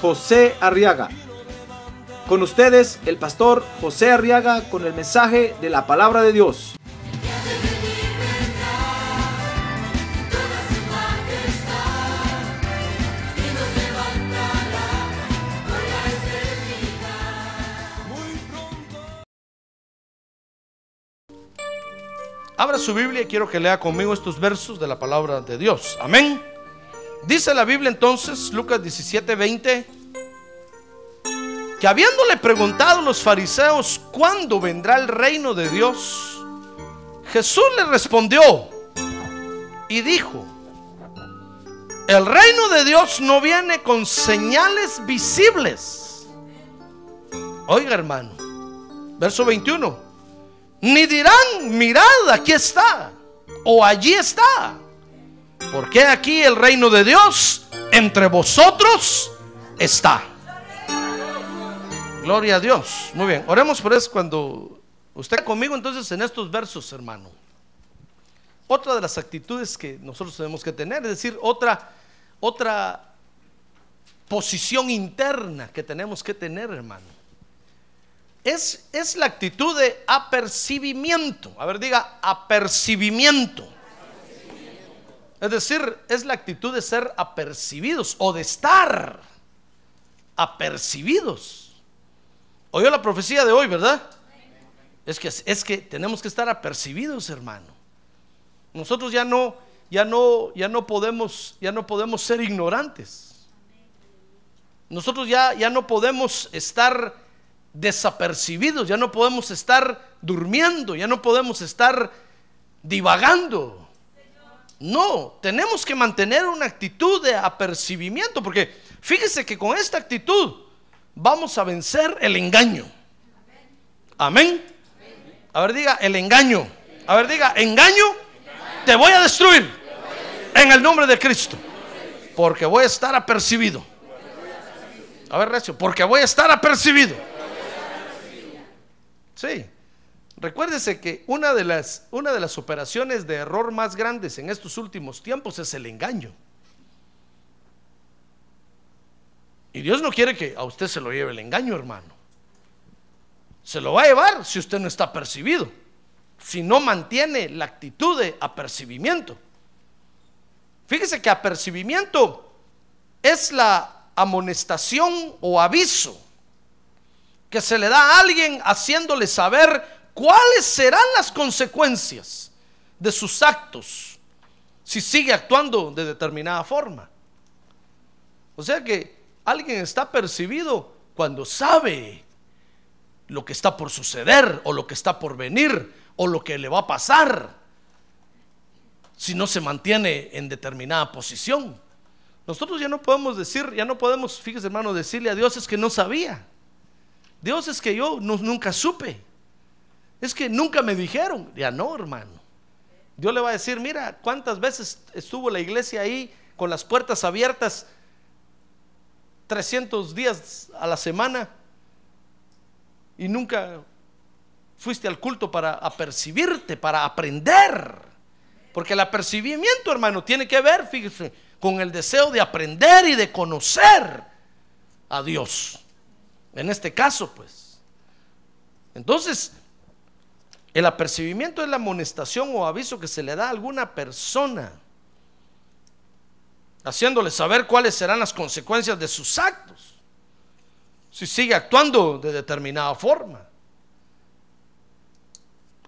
José Arriaga. Con ustedes, el pastor José Arriaga con el mensaje de la palabra de Dios. Abra su Biblia y quiero que lea conmigo estos versos de la palabra de Dios. Amén. Dice la Biblia entonces, Lucas 17, 20, que habiéndole preguntado los fariseos cuándo vendrá el reino de Dios, Jesús le respondió y dijo, el reino de Dios no viene con señales visibles. Oiga hermano, verso 21 ni dirán, mirad, aquí está, o allí está. Porque aquí el reino de Dios entre vosotros está. Gloria a Dios. Muy bien, oremos por eso cuando usted conmigo entonces en estos versos, hermano. Otra de las actitudes que nosotros tenemos que tener, es decir, otra otra posición interna que tenemos que tener, hermano es, la actitud de apercibimiento. A ver, diga apercibimiento. Es decir, es la actitud de ser apercibidos o de estar apercibidos. Oyó la profecía de hoy, ¿verdad? Es que, es que tenemos que estar apercibidos, hermano. Nosotros ya no, ya no, ya no podemos, ya no podemos ser ignorantes. Nosotros ya, ya no podemos estar desapercibidos, ya no podemos estar durmiendo, ya no podemos estar divagando. No, tenemos que mantener una actitud de apercibimiento, porque fíjese que con esta actitud vamos a vencer el engaño. Amén. A ver, diga el engaño. A ver, diga engaño. Te voy a destruir en el nombre de Cristo, porque voy a estar apercibido. A ver, Recio, porque voy a estar apercibido. Sí. Recuérdese que una de, las, una de las operaciones de error más grandes en estos últimos tiempos es el engaño. Y Dios no quiere que a usted se lo lleve el engaño, hermano. Se lo va a llevar si usted no está percibido, si no mantiene la actitud de apercibimiento. Fíjese que apercibimiento es la amonestación o aviso que se le da a alguien haciéndole saber cuáles serán las consecuencias de sus actos si sigue actuando de determinada forma. O sea que alguien está percibido cuando sabe lo que está por suceder o lo que está por venir o lo que le va a pasar si no se mantiene en determinada posición. Nosotros ya no podemos decir, ya no podemos, fíjese hermano, decirle a Dios es que no sabía. Dios es que yo nunca supe. Es que nunca me dijeron. Ya no, hermano. Dios le va a decir, mira, cuántas veces estuvo la iglesia ahí con las puertas abiertas 300 días a la semana y nunca fuiste al culto para apercibirte, para aprender. Porque el apercibimiento, hermano, tiene que ver, fíjese, con el deseo de aprender y de conocer a Dios. En este caso, pues. Entonces, el apercibimiento es la amonestación o aviso que se le da a alguna persona, haciéndole saber cuáles serán las consecuencias de sus actos, si sigue actuando de determinada forma.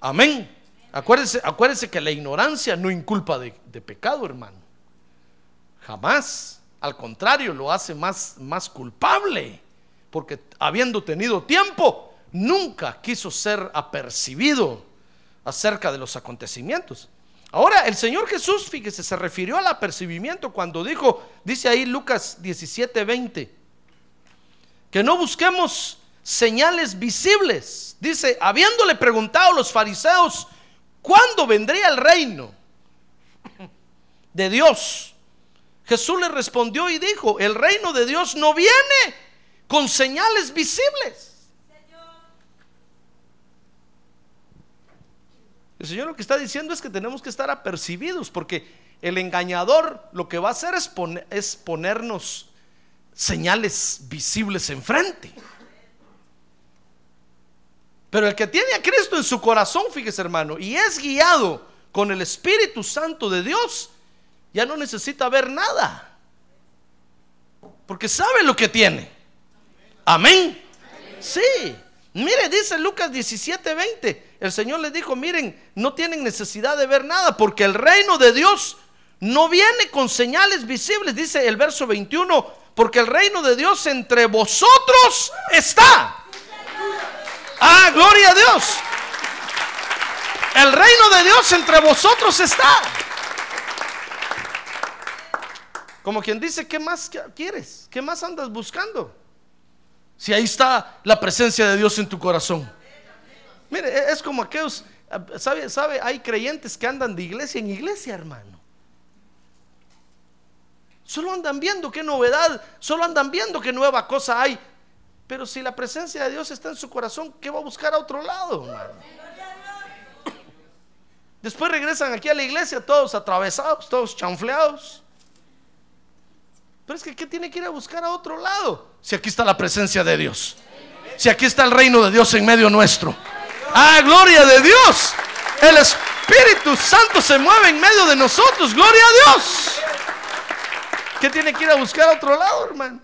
Amén. Acuérdese que la ignorancia no inculpa de, de, pecado, hermano. Jamás. Al contrario, lo hace más, más culpable porque habiendo tenido tiempo, nunca quiso ser apercibido acerca de los acontecimientos. Ahora, el Señor Jesús, fíjese, se refirió al apercibimiento cuando dijo, dice ahí Lucas 17, 20, que no busquemos señales visibles. Dice, habiéndole preguntado los fariseos, ¿cuándo vendría el reino de Dios? Jesús le respondió y dijo, el reino de Dios no viene con señales visibles. El Señor lo que está diciendo es que tenemos que estar apercibidos porque el engañador lo que va a hacer es, es ponernos señales visibles enfrente. Pero el que tiene a Cristo en su corazón, fíjese hermano, y es guiado con el Espíritu Santo de Dios, ya no necesita ver nada. Porque sabe lo que tiene. Amén. Sí. Mire, dice Lucas 17, 20. El Señor le dijo, miren, no tienen necesidad de ver nada, porque el reino de Dios no viene con señales visibles. Dice el verso 21, porque el reino de Dios entre vosotros está. Ah, gloria a Dios. El reino de Dios entre vosotros está. Como quien dice, ¿qué más quieres? ¿Qué más andas buscando? Si ahí está la presencia de Dios en tu corazón. Mire, e-, es como aquellos, ¿sabe? ¿Sabe? Hay creyentes que andan de iglesia en iglesia, hermano. Solo andan viendo qué novedad, solo andan viendo qué nueva cosa hay. Pero si la presencia de Dios está en su corazón, ¿qué va a buscar a otro lado, hermano? Después regresan aquí a la iglesia todos atravesados, todos chanfleados. Pero es que ¿qué tiene que ir a buscar a otro lado? Si aquí está la presencia de Dios. Si aquí está el reino de Dios en medio nuestro. Ah, gloria de Dios. El Espíritu Santo se mueve en medio de nosotros. Gloria a Dios. ¿Qué tiene que ir a buscar a otro lado, hermano?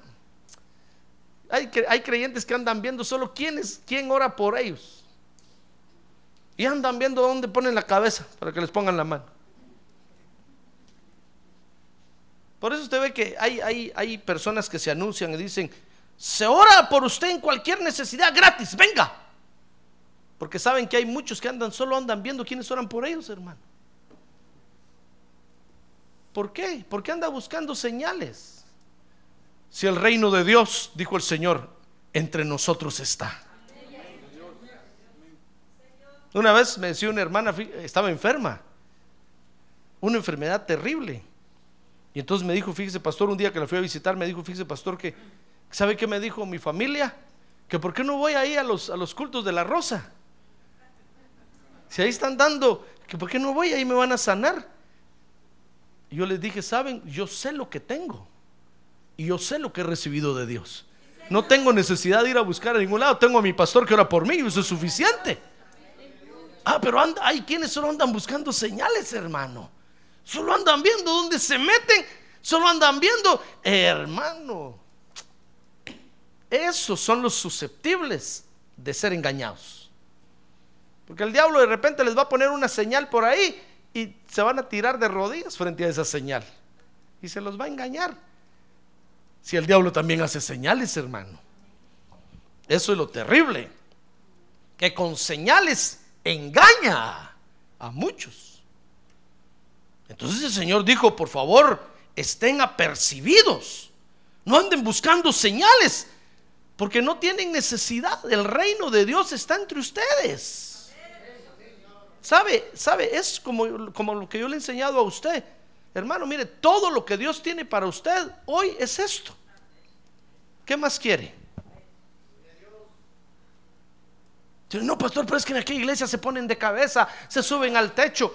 Hay, hay creyentes que andan viendo solo quién quién ora por ellos. Y andan viendo dónde ponen la cabeza para que les pongan la mano. Por eso usted ve que hay, hay, hay personas que se anuncian y dicen, se ora por usted en cualquier necesidad gratis, venga. Porque saben que hay muchos que andan, solo andan viendo quiénes oran por ellos, hermano. ¿Por qué? Porque anda buscando señales. Si el reino de Dios, dijo el Señor, entre nosotros está. Una vez me decía una hermana, estaba enferma, una enfermedad terrible. Y entonces me dijo, fíjese, pastor, un día que la fui a visitar, me dijo, fíjese, pastor, que, ¿sabe qué me dijo mi familia? Que por qué no voy ahí a los, a los cultos de la rosa. Si ahí están dando, que por qué no voy, ahí me van a sanar. Y yo les dije, saben, yo sé lo que tengo. Y yo sé lo que he recibido de Dios. No tengo necesidad de ir a buscar a ningún lado. Tengo a mi pastor que ora por mí y eso es suficiente. Ah, pero hay quienes solo andan buscando señales, hermano. Solo andan viendo dónde se meten. Solo andan viendo, hermano. Esos son los susceptibles de ser engañados. Porque el diablo de repente les va a poner una señal por ahí y se van a tirar de rodillas frente a esa señal. Y se los va a engañar. Si el diablo también hace señales, hermano. Eso es lo terrible. Que con señales engaña a muchos. Entonces el Señor dijo, por favor, estén apercibidos, no anden buscando señales, porque no tienen necesidad, el reino de Dios está entre ustedes. ¿Sabe? ¿Sabe? Es como, como lo que yo le he enseñado a usted. Hermano, mire, todo lo que Dios tiene para usted hoy es esto. ¿Qué más quiere? No, pastor, pero es que en aquella iglesia se ponen de cabeza, se suben al techo.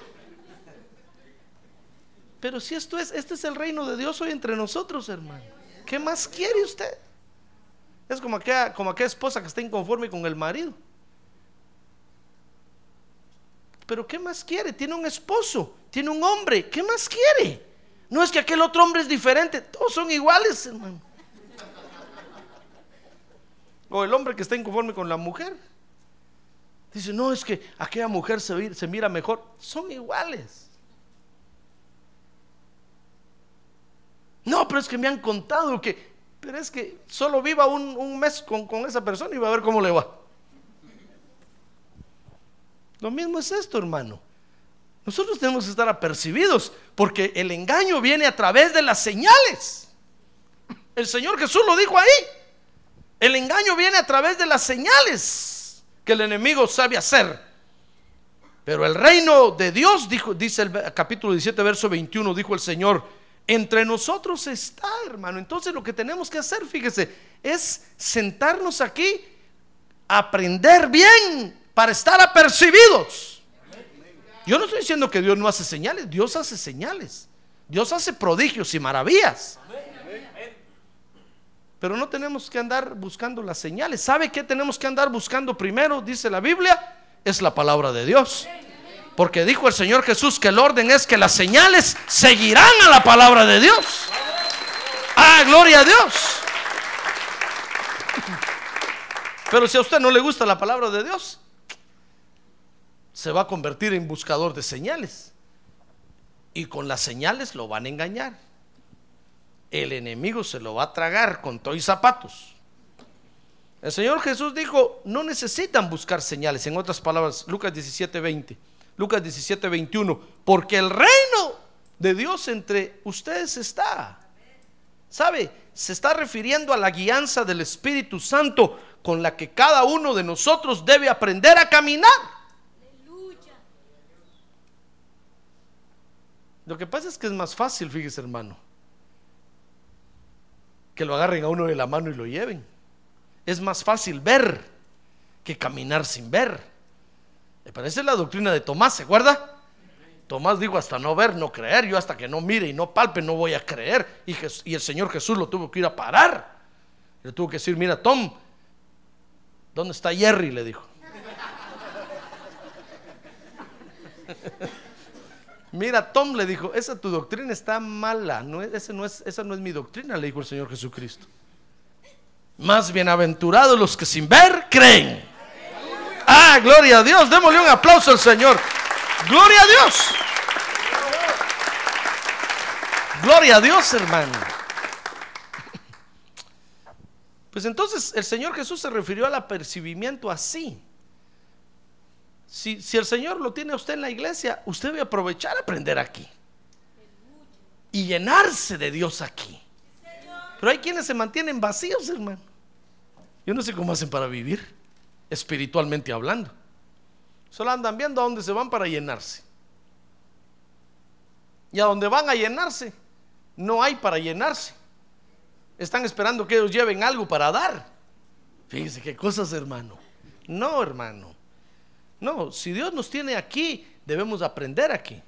Pero si esto es, este es el reino de Dios hoy entre nosotros, hermano. ¿Qué más quiere usted? Es como aquella, como esposa que está inconforme con el marido. Pero ¿qué más quiere? Tiene un esposo, tiene un hombre. ¿Qué más quiere? No es que aquel otro hombre es diferente, todos son iguales, hermano. O el hombre que está inconforme con la mujer. Dice, no, es que aquella mujer se mira mejor. Son iguales. No, pero es que me han contado que, pero es que solo viva un, mes con, con esa persona y va a ver cómo le va. Lo mismo es esto, hermano. Nosotros tenemos que estar apercibidos porque el engaño viene a través de las señales. El Señor Jesús lo dijo ahí. El engaño viene a través de las señales que el enemigo sabe hacer. Pero el reino de Dios, dijo, dice el capítulo 17, verso 21, dijo el Señor, entre nosotros está, hermano. Entonces lo que tenemos que hacer, fíjese, es sentarnos aquí, aprender bien para estar apercibidos. Yo no estoy diciendo que Dios no hace señales, Dios hace señales. Dios hace prodigios y maravillas. Pero no tenemos que andar buscando las señales. ¿Sabe qué tenemos que andar buscando primero? Dice la Biblia, es la palabra de Dios. Porque dijo el Señor Jesús que el orden es que las señales seguirán a la palabra de Dios. Ah, gloria a Dios. Pero si a usted no le gusta la palabra de Dios, se va a convertir en buscador de señales. Y con las señales lo van a engañar el enemigo se lo va a tragar con todo y zapatos. El Señor Jesús dijo, no necesitan buscar señales. En otras palabras, Lucas 17, 20, Lucas 17, 21, porque el reino de Dios entre ustedes está. ¿Sabe? Se está refiriendo a la guianza del Espíritu Santo con la que cada uno de nosotros debe aprender a caminar. Lo que pasa es que es más fácil, fíjese hermano que lo agarren a uno de la mano y lo lleven. Es más fácil ver que caminar sin ver. Me parece la doctrina de Tomás, ¿se acuerda? Tomás dijo hasta no ver, no creer. Yo hasta que no mire y no palpe no voy a creer. Y, el Señor Jesús lo tuvo que ir a parar. Le tuvo que decir, mira Tom, ¿dónde está Jerry? Le dijo. Mira, Tom le dijo, esa tu doctrina está mala, no, no es, esa no es mi doctrina, le dijo el Señor Jesucristo. Más bienaventurados los que sin ver creen. Ah, gloria a Dios, démosle un aplauso al Señor. Gloria a Dios. Gloria a Dios, hermano. Pues entonces el Señor Jesús se refirió al apercibimiento así. Si, el Señor lo tiene a usted en la iglesia, usted debe aprovechar a aprender aquí. Y llenarse de Dios aquí. Pero hay quienes se mantienen vacíos, hermano. Yo no sé cómo hacen para vivir, espiritualmente hablando. Solo andan viendo a dónde se van para llenarse. Y a dónde van a llenarse, no hay para llenarse. Están esperando que ellos lleven algo para dar. Fíjense qué cosas, hermano. No, hermano. No, si Dios nos tiene aquí, debemos aprender aquí.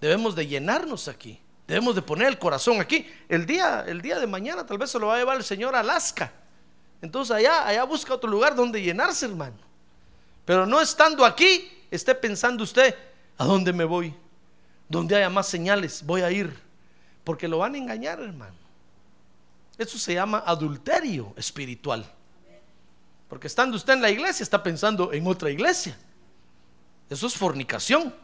Debemos de llenarnos aquí. Debemos de poner el corazón aquí. El día, el día de mañana tal vez se lo va a llevar el Señor a Alaska. Entonces allá, allá busca otro lugar donde llenarse, hermano. Pero no estando aquí, esté pensando usted, ¿a dónde me voy? Donde haya más señales, voy a ir. Porque lo van a engañar, hermano. Eso se llama adulterio espiritual. Porque estando usted en la iglesia, está pensando en otra iglesia. Eso es fornicación.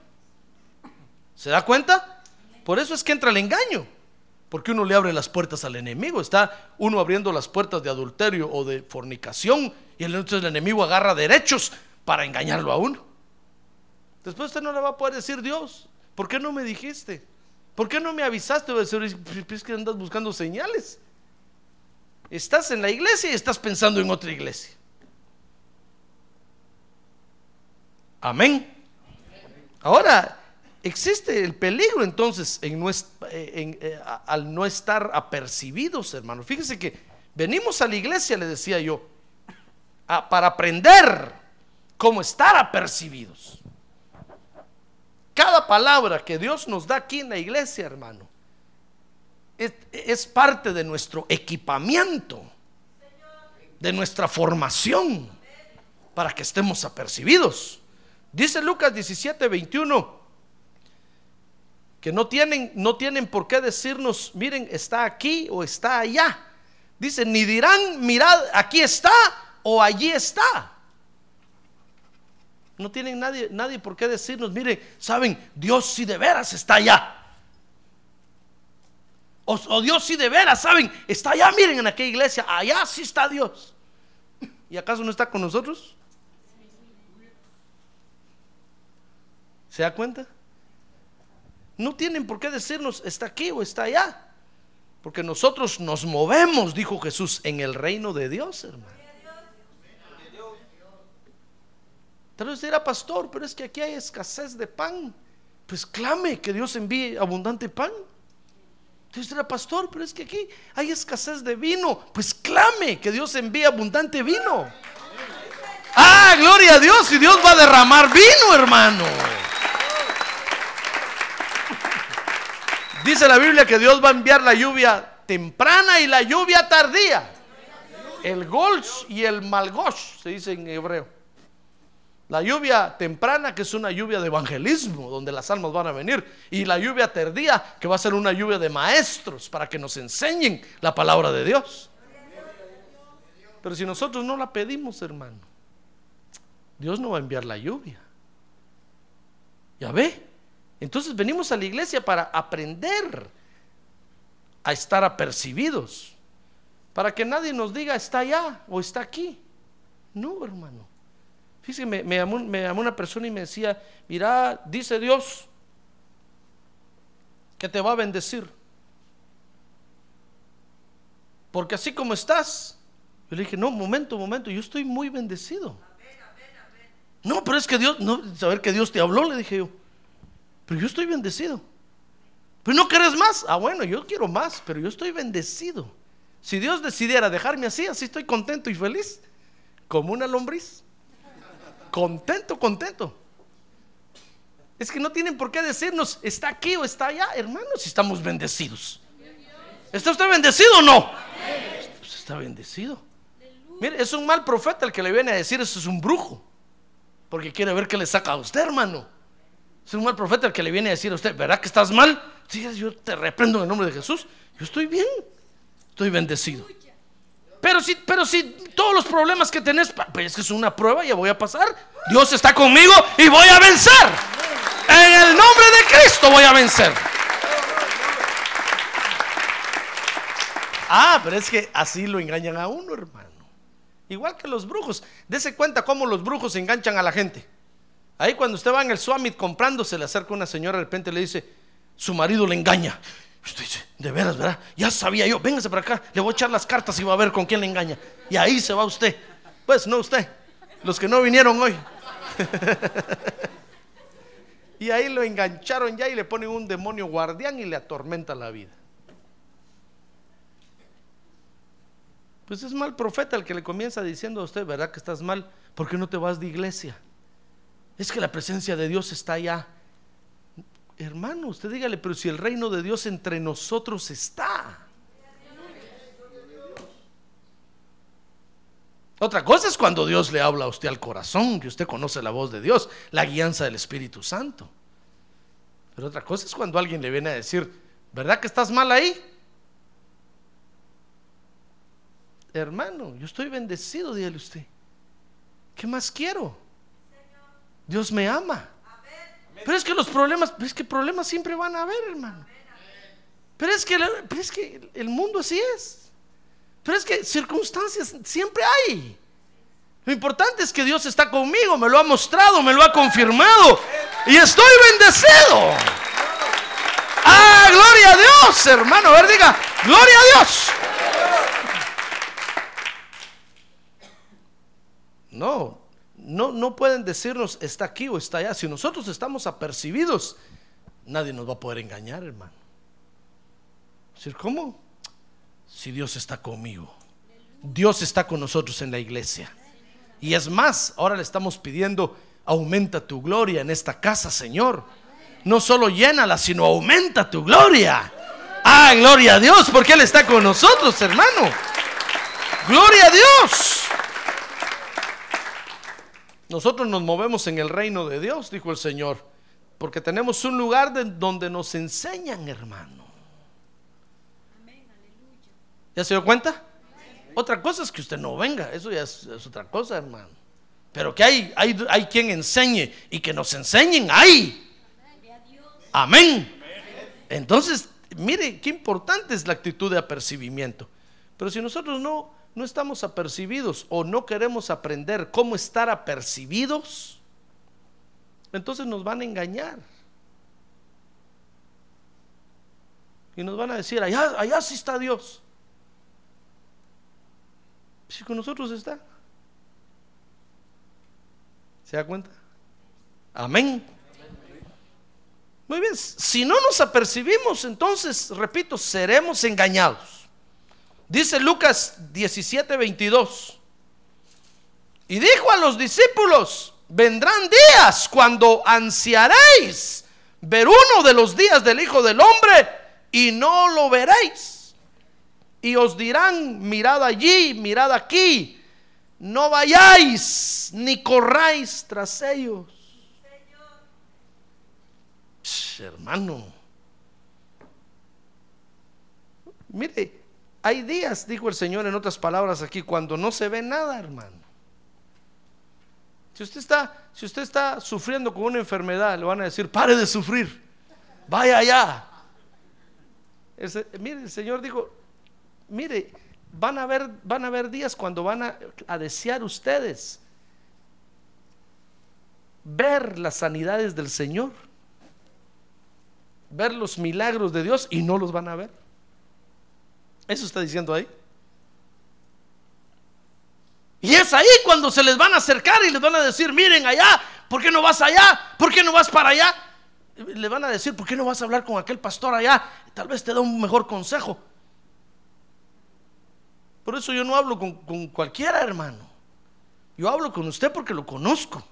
¿Se da cuenta? Por eso es que entra el engaño. Porque uno le abre las puertas al enemigo. Está uno abriendo las puertas de adulterio o de fornicación. Y entonces el enemigo agarra derechos para engañarlo a uno. Después usted no le va a poder decir, Dios, ¿por qué no me dijiste? ¿Por qué no me avisaste? A decir, es que andas buscando señales. Estás en la iglesia y estás pensando en otra iglesia. Amén. Ahora, existe el peligro entonces en, eh, al no estar apercibidos, hermano. Fíjese que venimos a la iglesia, le decía yo, para aprender cómo estar apercibidos. Cada palabra que Dios nos da aquí en la iglesia, hermano, es parte de nuestro equipamiento, de nuestra formación, para que estemos apercibidos. Dice Lucas 17, 21, que no tienen, no tienen por qué decirnos, miren, está aquí o está allá. Dice, ni dirán, mirad, aquí está o allí está. No tienen nadie, nadie por qué decirnos, miren, saben, Dios sí de veras está allá. O, o, Dios sí de veras, saben, está allá, miren en aquella iglesia, allá sí está Dios. ¿Y acaso no está con nosotros? ¿Se da cuenta? no tienen por qué decirnos está aquí o está allá. Porque nosotros nos movemos, dijo Jesús, en el reino de Dios, hermano. Tal vez dirá, pastor, pero es que aquí hay escasez de pan. Pues clame que Dios envíe abundante pan. Entonces dirá, pastor, pero es que aquí hay escasez de vino. Pues clame que Dios envíe abundante vino. Ah, gloria a Dios, y Dios va a derramar vino, hermano. Dice la Biblia que Dios va a enviar la lluvia temprana y la lluvia tardía. El golsh y el malgosh se dice en hebreo. La lluvia temprana, que es una lluvia de evangelismo, donde las almas van a venir. Y la lluvia tardía, que va a ser una lluvia de maestros para que nos enseñen la palabra de Dios. Pero si nosotros no la pedimos, hermano, Dios no va a enviar la lluvia. Ya ve. Entonces venimos a la iglesia para aprender a estar apercibidos. Para que nadie nos diga está allá o está aquí. No, hermano. Fíjese, me, me, llamó, me llamó una persona y me decía, mira, dice Dios que te va a bendecir. Porque así como estás, yo le dije, no, momento, momento, yo estoy muy bendecido. No, pero es que Dios, no, saber que Dios te habló, le dije yo. Pero yo estoy bendecido. Pero no querés más. Ah, bueno, yo quiero más, pero yo estoy bendecido. Si Dios decidiera dejarme así, así estoy contento y feliz, como una lombriz. Contento, contento. Es que no tienen por qué decirnos, está aquí o está allá, hermanos, si estamos bendecidos. ¿Está usted bendecido o no? Pues está bendecido. Mire, es un mal profeta el que le viene a decir eso es un brujo. Porque quiere ver qué le saca a usted, hermano. Es un mal profeta el que le viene a decir a usted, ¿verdad que estás mal? Sí, yo te reprendo en el nombre de Jesús. Yo estoy bien, estoy bendecido. Pero si, pero si todos los problemas que tenés, pues es que es una prueba, ya voy a pasar. Dios está conmigo y voy a vencer. En el nombre de Cristo voy a vencer. Ah, pero es que así lo engañan a uno, hermano. Igual que los brujos. Dese cuenta cómo los brujos enganchan a la gente. Ahí cuando usted va en el Summit comprando, se le acerca una señora, de repente le dice, su marido le engaña. Usted dice, de veras, ¿verdad? Ya sabía yo, véngase para acá, le voy a echar las cartas y va a ver con quién le engaña. Y ahí se va usted. Pues no usted, los que no vinieron hoy. y ahí lo engancharon ya y le ponen un demonio guardián y le atormenta la vida. Pues es mal profeta el que le comienza diciendo a usted, ¿verdad que estás mal? ¿Por qué no te vas de iglesia? Es que la presencia de Dios está allá. Hermano, usted dígale, pero si el reino de Dios entre nosotros está. Otra cosa es cuando Dios le habla a usted al corazón, que usted conoce la voz de Dios, la guianza del Espíritu Santo. Pero otra cosa es cuando alguien le viene a decir, ¿verdad que estás mal ahí? Hermano, yo estoy bendecido, dígale usted. ¿Qué más quiero? Dios me ama. Pero es que los problemas, es que problemas siempre van a haber, hermano. Pero es que, pero es que el mundo así es. Pero es que circunstancias siempre hay. Lo importante es que Dios está conmigo, me lo ha mostrado, me lo ha confirmado. Y estoy bendecido. Ah, gloria a Dios, hermano. A ver, diga, gloria a Dios. No, no, no pueden decirnos está aquí o está allá. Si nosotros estamos apercibidos, nadie nos va a poder engañar, hermano. Decir, ¿cómo? Si Dios está conmigo. Dios está con nosotros en la iglesia. Y es más, ahora le estamos pidiendo, aumenta tu gloria en esta casa, Señor. No solo llénala, sino aumenta tu gloria. Ah, gloria a Dios, porque Él está con nosotros, hermano. Gloria a Dios. Nosotros nos movemos en el reino de Dios, dijo el Señor, porque tenemos un lugar de donde nos enseñan, hermano. ¿Ya se dio cuenta? Otra cosa es que usted no venga, eso ya es, es otra cosa, hermano. Pero que hay, hay, hay quien enseñe y que nos enseñen, hay. Amén. Entonces, mire qué importante es la actitud de apercibimiento. Pero si nosotros no, no estamos apercibidos o no queremos aprender cómo estar apercibidos, entonces nos van a engañar. Y nos van a decir, allá, allá sí está Dios. Si con nosotros está. ¿Se da cuenta? Amén. Muy bien, si no nos apercibimos, entonces, repito, seremos engañados. Dice Lucas 17, 22. Y dijo a los discípulos, vendrán días cuando ansiaréis ver uno de los días del Hijo del Hombre y no lo veréis. Y os dirán, mirad allí, mirad aquí, no vayáis ni corráis tras ellos. hermano, mire, hay días, dijo el Señor en otras palabras aquí, cuando no se ve nada, hermano. Si usted está, si usted está sufriendo con una enfermedad, le van a decir, pare de sufrir, vaya allá. mire, el Señor dijo, mire, van a haber, van a haber días cuando van a desear ustedes ver las sanidades del Señor, ver los milagros de Dios y no los van a ver. Eso está diciendo ahí. Y es ahí cuando se les van a acercar y les van a decir, miren allá, ¿por qué no vas allá? ¿Por qué no vas para allá? Le van a decir, ¿por qué no vas a hablar con aquel pastor allá? Tal vez te da un mejor consejo. Por eso yo no hablo con, cualquiera, hermano. Yo hablo con usted porque lo conozco.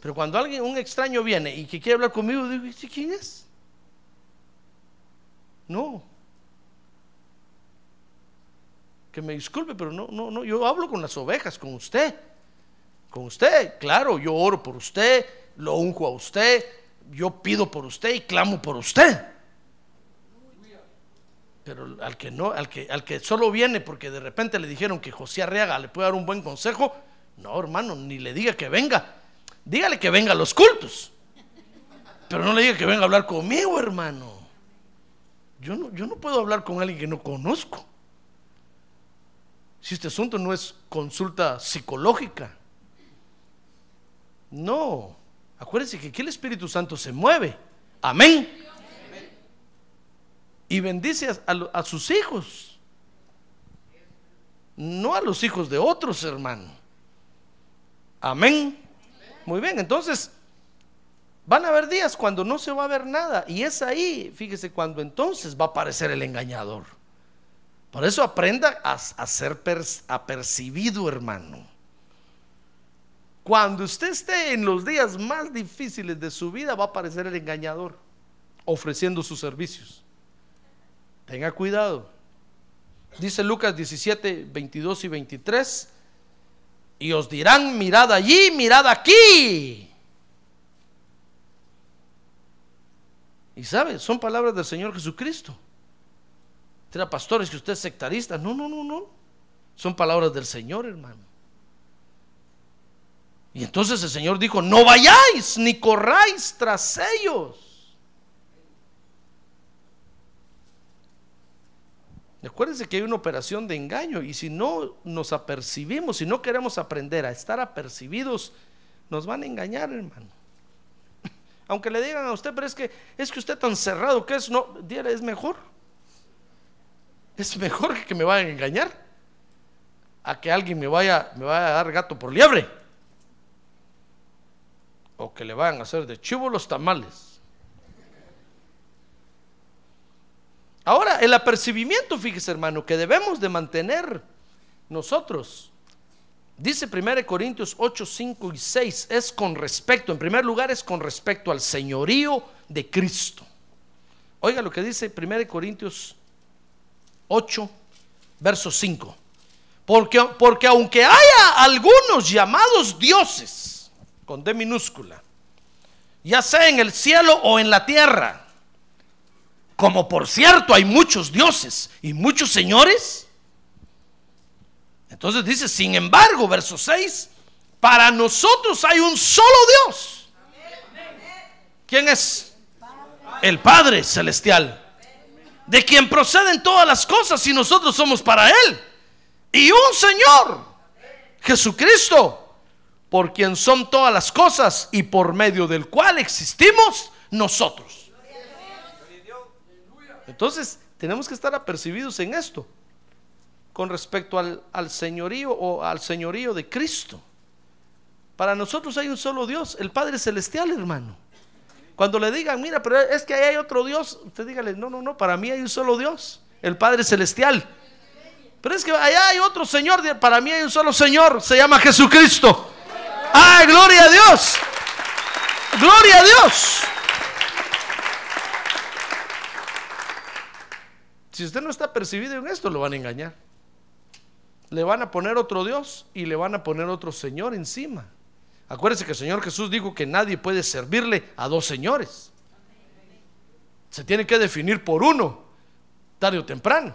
Pero cuando alguien, un extraño viene y que quiere hablar conmigo, digo, ¿quién es? No, que me disculpe, pero no, no, no, yo hablo con las ovejas, con usted. Con usted, claro, yo oro por usted, lo unjo a usted, yo pido por usted y clamo por usted. Pero al que no, al que, al que solo viene porque de repente le dijeron que José Arriaga le puede dar un buen consejo, no, hermano, ni le diga que venga. Dígale que venga a los cultos. Pero no le diga que venga a hablar conmigo, hermano. Yo no, yo no puedo hablar con alguien que no conozco si este asunto no es consulta psicológica. No, acuérdense que aquí el Espíritu Santo se mueve. Amén. Y bendice a, sus hijos. No a los hijos de otros, hermano. Amén. Muy bien, entonces van a haber días cuando no se va a ver nada. Y es ahí, fíjese, cuando entonces va a aparecer el engañador. Por eso aprenda a, ser apercibido, hermano. Cuando usted esté en los días más difíciles de su vida, va a aparecer el engañador ofreciendo sus servicios. Tenga cuidado. Dice Lucas 17, 22 y 23. Y os dirán, mirad allí, mirad aquí. Y sabe, son palabras del Señor Jesucristo era pastores que usted es sectarista. No, no, no, no. Son palabras del Señor, hermano. Y entonces el Señor dijo, no vayáis ni corráis tras ellos. Acuérdense que hay una operación de engaño y si no nos apercibimos, si no queremos aprender a estar apercibidos, nos van a engañar, hermano. Aunque le digan a usted, pero es que es que usted tan cerrado que es, no, es mejor. Es mejor que me vayan a engañar a que alguien me vaya, me vaya a dar gato por liebre. O que le vayan a hacer de chivo los tamales. Ahora, el apercibimiento, fíjese hermano, que debemos de mantener nosotros. Dice 1 Corintios 8, 5 y 6, es con respecto, en primer lugar es con respecto al señorío de Cristo. Oiga lo que dice 1 Corintios 8, verso 5. Porque, porque aunque haya algunos llamados dioses, con D minúscula, ya sea en el cielo o en la tierra, como por cierto hay muchos dioses y muchos señores, entonces dice, sin embargo, verso 6, para nosotros hay un solo Dios. ¿Quién es? El Padre Celestial de quien proceden todas las cosas y nosotros somos para Él. Y un Señor, Jesucristo, por quien son todas las cosas y por medio del cual existimos nosotros. Entonces, tenemos que estar apercibidos en esto con respecto al, al señorío o al señorío de Cristo. Para nosotros hay un solo Dios, el Padre Celestial, hermano. Cuando le digan, mira, pero es que ahí hay otro Dios, usted dígale, no, no, no, para mí hay un solo Dios, el Padre Celestial. Pero es que allá hay otro Señor, para mí hay un solo Señor, se llama Jesucristo. ¡Ay, gloria a Dios! ¡Gloria a Dios! Si usted no está percibido en esto, lo van a engañar. Le van a poner otro Dios y le van a poner otro Señor encima. Acuérdese que el Señor Jesús dijo que nadie puede servirle a dos señores. Se tiene que definir por uno, tarde o temprano.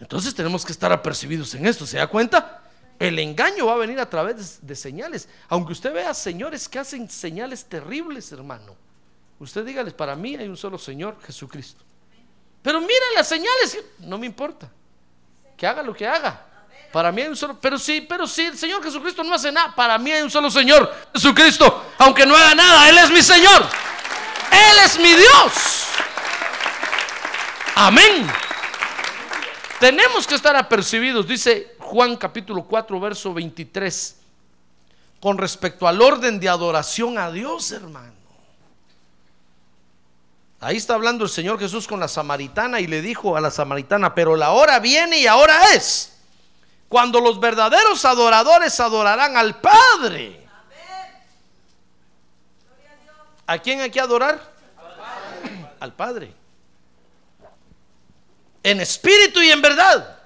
Entonces tenemos que estar apercibidos en esto. ¿Se da cuenta? El engaño va a venir a través de, señales. Aunque usted vea señores que hacen señales terribles, hermano. Usted dígales, para mí hay un solo Señor, Jesucristo. Pero mira las señales, no me importa. Que haga lo que haga. Para mí hay un solo, pero sí, pero sí, el Señor Jesucristo no hace nada. Para mí hay un solo Señor, Jesucristo. Aunque no haga nada, Él es mi Señor. Él es mi Dios. Amén. Tenemos que estar apercibidos, dice Juan capítulo 4, verso 23, con respecto al orden de adoración a Dios, hermano. Ahí está hablando el Señor Jesús con la samaritana y le dijo a la samaritana, pero la hora viene y ahora es cuando los verdaderos adoradores adorarán al Padre. ¿A quién hay que adorar? Al Padre. En espíritu y en verdad.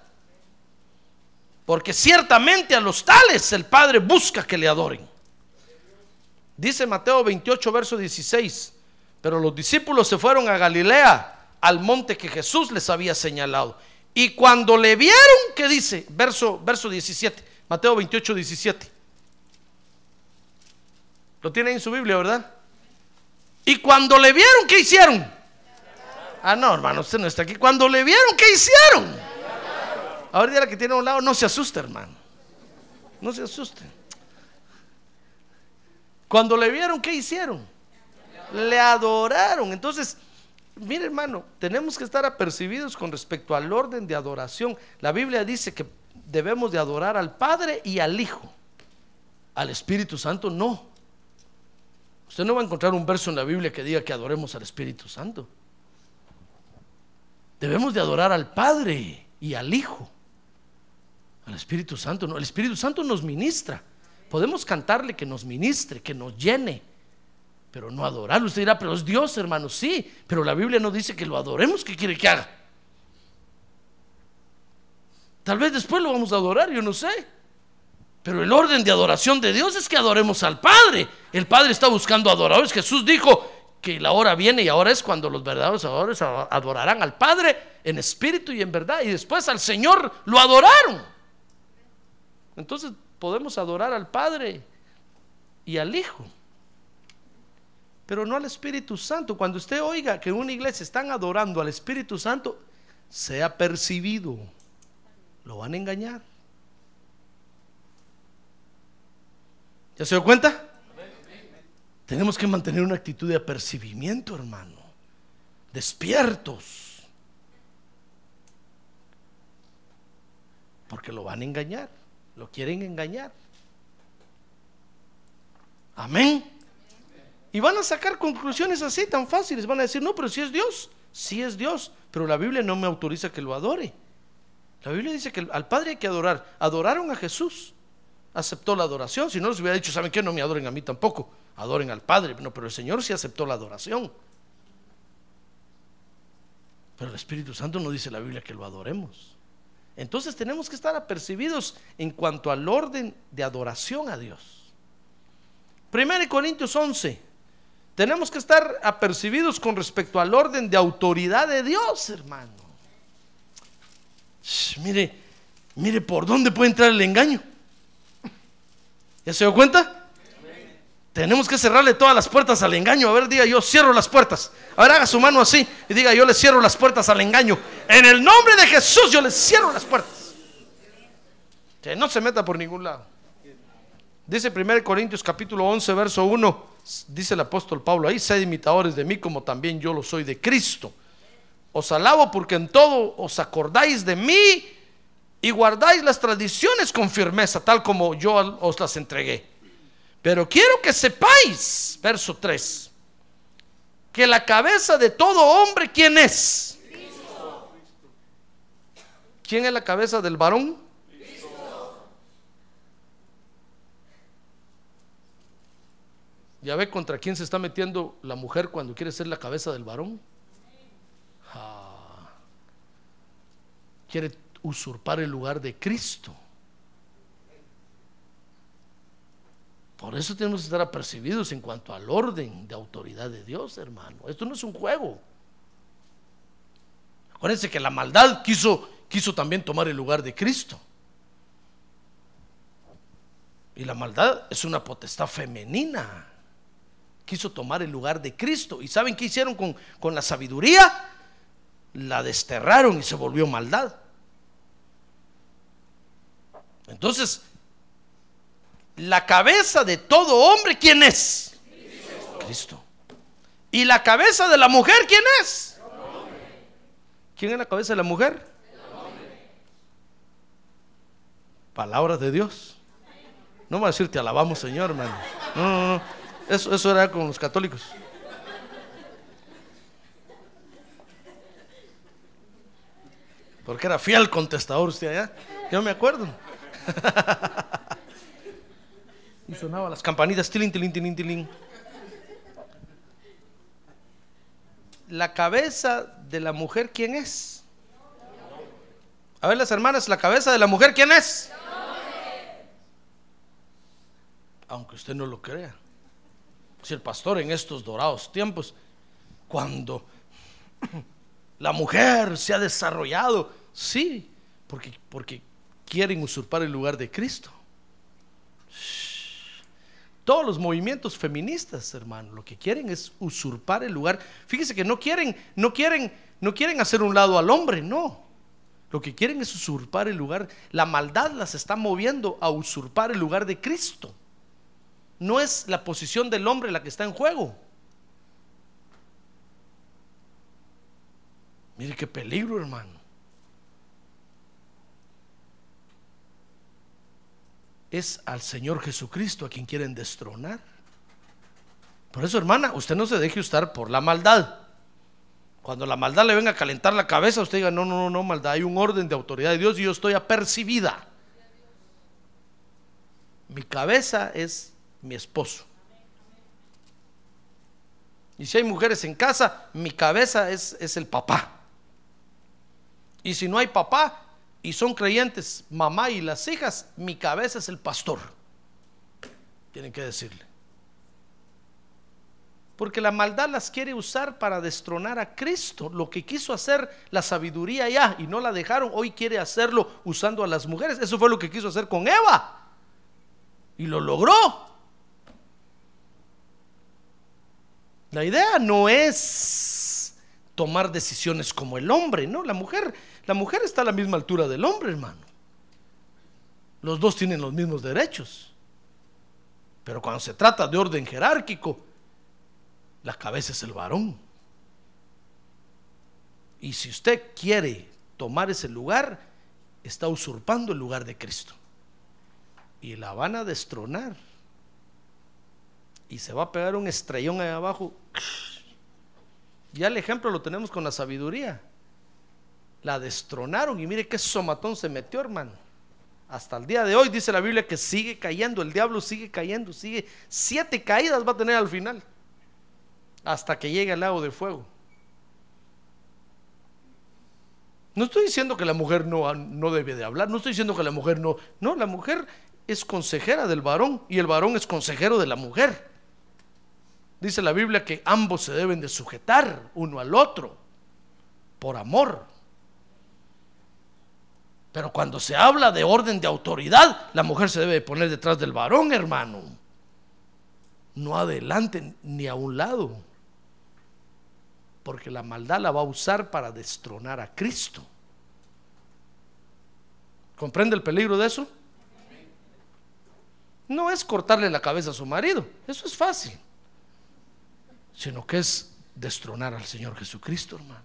Porque ciertamente a los tales el Padre busca que le adoren. Dice Mateo 28, verso 16. Pero los discípulos se fueron a Galilea, al monte que Jesús les había señalado. Y cuando le vieron, ¿qué dice? Verso, verso 17, Mateo 28, 17. Lo tiene en su Biblia, ¿verdad? Y cuando le vieron, ¿qué hicieron? Ah, no, hermano, usted no está aquí. Cuando le vieron, ¿qué hicieron? Ahora la que tiene a un lado, no se asuste, hermano. No se asuste. Cuando le vieron, ¿qué hicieron? Le adoraron. Entonces, Mire hermano, tenemos que estar apercibidos con respecto al orden de adoración. La Biblia dice que debemos de adorar al Padre y al Hijo. Al Espíritu Santo no. Usted no va a encontrar un verso en la Biblia que diga que adoremos al Espíritu Santo. Debemos de adorar al Padre y al Hijo. Al Espíritu Santo no. El Espíritu Santo nos ministra. Podemos cantarle que nos ministre, que nos llene pero no adorarlo. Usted dirá, pero es Dios, hermano, sí, pero la Biblia no dice que lo adoremos, ¿qué quiere que haga? Tal vez después lo vamos a adorar, yo no sé. Pero el orden de adoración de Dios es que adoremos al Padre. El Padre está buscando adoradores. Jesús dijo que la hora viene y ahora es cuando los verdaderos adoradores adorarán al Padre en espíritu y en verdad. Y después al Señor lo adoraron. Entonces podemos adorar al Padre y al Hijo pero no al Espíritu Santo. Cuando usted oiga que en una iglesia están adorando al Espíritu Santo, sea percibido. Lo van a engañar. ¿Ya se dio cuenta? Tenemos que mantener una actitud de apercibimiento, hermano. Despiertos. Porque lo van a engañar. Lo quieren engañar. Amén. Y van a sacar conclusiones así tan fáciles. Van a decir, no, pero si es Dios, sí es Dios, pero la Biblia no me autoriza que lo adore. La Biblia dice que al Padre hay que adorar. Adoraron a Jesús. Aceptó la adoración. Si no les hubiera dicho, ¿saben qué? No me adoren a mí tampoco. Adoren al Padre. No, pero el Señor sí aceptó la adoración. Pero el Espíritu Santo no dice la Biblia que lo adoremos. Entonces tenemos que estar apercibidos en cuanto al orden de adoración a Dios. 1 Corintios 11, tenemos que estar apercibidos con respecto al orden de autoridad de Dios, hermano. mire, mire por dónde puede entrar el engaño. ¿Ya se dio cuenta? Tenemos que cerrarle todas las puertas al engaño. A ver, diga yo cierro las puertas. A ver, haga su mano así y diga yo le cierro las puertas al engaño. En el nombre de Jesús yo le cierro las puertas. Que no se meta por ningún lado. Dice 1 Corintios capítulo 11, verso 1 dice el apóstol Pablo ahí, sed imitadores de mí como también yo lo soy de Cristo. Os alabo porque en todo os acordáis de mí y guardáis las tradiciones con firmeza, tal como yo os las entregué. Pero quiero que sepáis, verso 3, que la cabeza de todo hombre, ¿quién es? ¿Quién es la cabeza del varón? ¿Ya ve contra quién se está metiendo la mujer cuando quiere ser la cabeza del varón? Ah. quiere usurpar el lugar de Cristo. Por eso tenemos que estar apercibidos en cuanto al orden de autoridad de Dios, hermano. Esto no es un juego. Acuérdense que la maldad quiso, quiso también tomar el lugar de Cristo. Y la maldad es una potestad femenina. Quiso tomar el lugar de Cristo. ¿Y saben qué hicieron con, con la sabiduría? La desterraron y se volvió maldad. Entonces, la cabeza de todo hombre, ¿quién es? Cristo. ¿Y la cabeza de la mujer, quién es? ¿Quién es la cabeza de la mujer? Palabras de Dios. No va a decir te alabamos, Señor, hermano. No, no, no. Eso, eso era con los católicos. Porque era fiel contestador usted allá. Yo me acuerdo. y sonaba las campanitas, tilín, tilín, tilín, tilín. La cabeza de la mujer, ¿quién es? A ver, las hermanas, la cabeza de la mujer, ¿quién es? Aunque usted no lo crea. Si el pastor en estos dorados tiempos, cuando la mujer se ha desarrollado, sí, porque, porque quieren usurpar el lugar de Cristo. Todos los movimientos feministas, hermano, lo que quieren es usurpar el lugar. Fíjese que no quieren, no quieren, no quieren hacer un lado al hombre, no. Lo que quieren es usurpar el lugar. La maldad las está moviendo a usurpar el lugar de Cristo. No es la posición del hombre la que está en juego. Mire qué peligro, hermano. es al Señor Jesucristo a quien quieren destronar. Por eso, hermana, usted no se deje usar por la maldad. Cuando la maldad le venga a calentar la cabeza, usted diga, no, no, no, no, maldad, hay un orden de autoridad de Dios y yo estoy apercibida. Mi cabeza es mi esposo. Y si hay mujeres en casa, mi cabeza es, es el papá. Y si no hay papá, y son creyentes, mamá y las hijas, mi cabeza es el pastor. Tienen que decirle. Porque la maldad las quiere usar para destronar a Cristo. Lo que quiso hacer la sabiduría ya y no la dejaron, hoy quiere hacerlo usando a las mujeres. Eso fue lo que quiso hacer con Eva. Y lo logró. La idea no es tomar decisiones como el hombre, no, la mujer la mujer está a la misma altura del hombre, hermano. Los dos tienen los mismos derechos. Pero cuando se trata de orden jerárquico, la cabeza es el varón. Y si usted quiere tomar ese lugar, está usurpando el lugar de Cristo. Y la van a destronar. Y se va a pegar un estrellón ahí abajo. Ya el ejemplo lo tenemos con la sabiduría la destronaron y mire qué somatón se metió, hermano. Hasta el día de hoy dice la Biblia que sigue cayendo, el diablo sigue cayendo, sigue siete caídas va a tener al final, hasta que llegue al lago de fuego. No estoy diciendo que la mujer no, no debe de hablar, no estoy diciendo que la mujer no, no, la mujer es consejera del varón y el varón es consejero de la mujer. Dice la Biblia que ambos se deben de sujetar uno al otro por amor. Pero cuando se habla de orden de autoridad, la mujer se debe poner detrás del varón, hermano. No adelante ni a un lado. Porque la maldad la va a usar para destronar a Cristo. ¿Comprende el peligro de eso? No es cortarle la cabeza a su marido, eso es fácil. Sino que es destronar al Señor Jesucristo, hermano.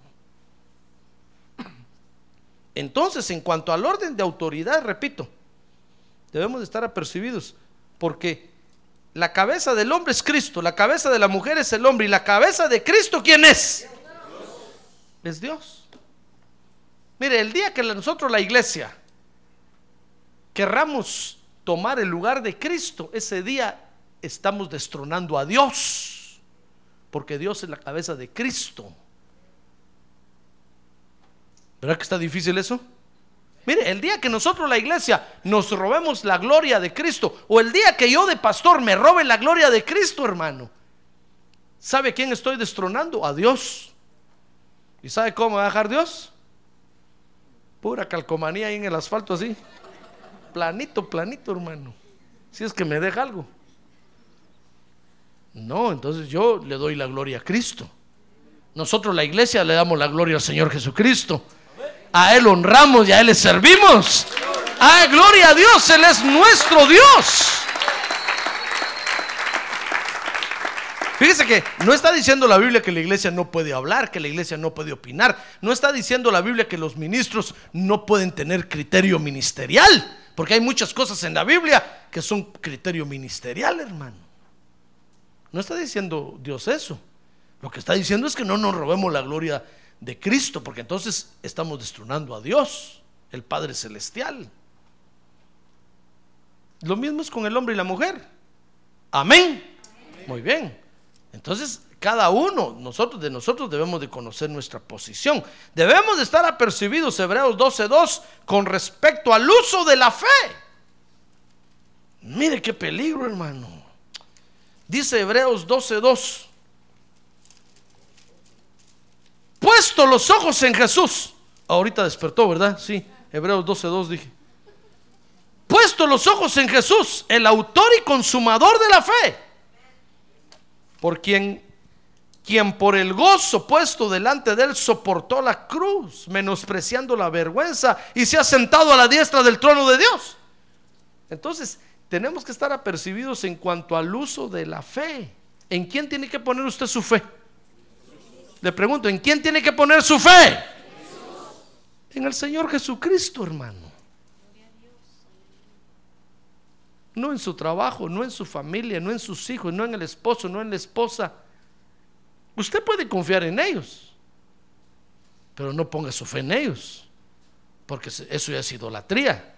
Entonces, en cuanto al orden de autoridad, repito, debemos de estar apercibidos, porque la cabeza del hombre es Cristo, la cabeza de la mujer es el hombre, y la cabeza de Cristo, ¿quién es? Es Dios. Mire, el día que nosotros, la iglesia, querramos tomar el lugar de Cristo, ese día estamos destronando a Dios, porque Dios es la cabeza de Cristo. ¿Verdad que está difícil eso? Mire, el día que nosotros la iglesia nos robemos la gloria de Cristo, o el día que yo de pastor me robe la gloria de Cristo, hermano, ¿sabe quién estoy destronando? A Dios. ¿Y sabe cómo va a dejar Dios? Pura calcomanía ahí en el asfalto así. Planito, planito, hermano. Si es que me deja algo. No, entonces yo le doy la gloria a Cristo. Nosotros la iglesia le damos la gloria al Señor Jesucristo. A Él honramos y a Él le servimos. ¡Ah, gloria a Dios! Él es nuestro Dios. Fíjese que no está diciendo la Biblia que la iglesia no puede hablar, que la iglesia no puede opinar. No está diciendo la Biblia que los ministros no pueden tener criterio ministerial. Porque hay muchas cosas en la Biblia que son criterio ministerial, hermano. No está diciendo Dios eso. Lo que está diciendo es que no nos robemos la gloria de Cristo, porque entonces estamos destronando a Dios, el Padre Celestial. Lo mismo es con el hombre y la mujer. Amén. Muy bien. Entonces, cada uno, nosotros de nosotros debemos de conocer nuestra posición. Debemos de estar apercibidos, Hebreos 12.2, con respecto al uso de la fe. Mire qué peligro, hermano. Dice Hebreos 12.2. Puesto los ojos en Jesús. Ahorita despertó, ¿verdad? Sí, Hebreos 12.2 dije. Puesto los ojos en Jesús, el autor y consumador de la fe. Por quien quien por el gozo puesto delante de él soportó la cruz, menospreciando la vergüenza y se ha sentado a la diestra del trono de Dios. Entonces, tenemos que estar apercibidos en cuanto al uso de la fe. ¿En quién tiene que poner usted su fe? Le pregunto, ¿en quién tiene que poner su fe? En el Señor Jesucristo, hermano. No en su trabajo, no en su familia, no en sus hijos, no en el esposo, no en la esposa Usted puede confiar en ellos, pero no ponga su fe en ellos, porque eso ya es idolatría.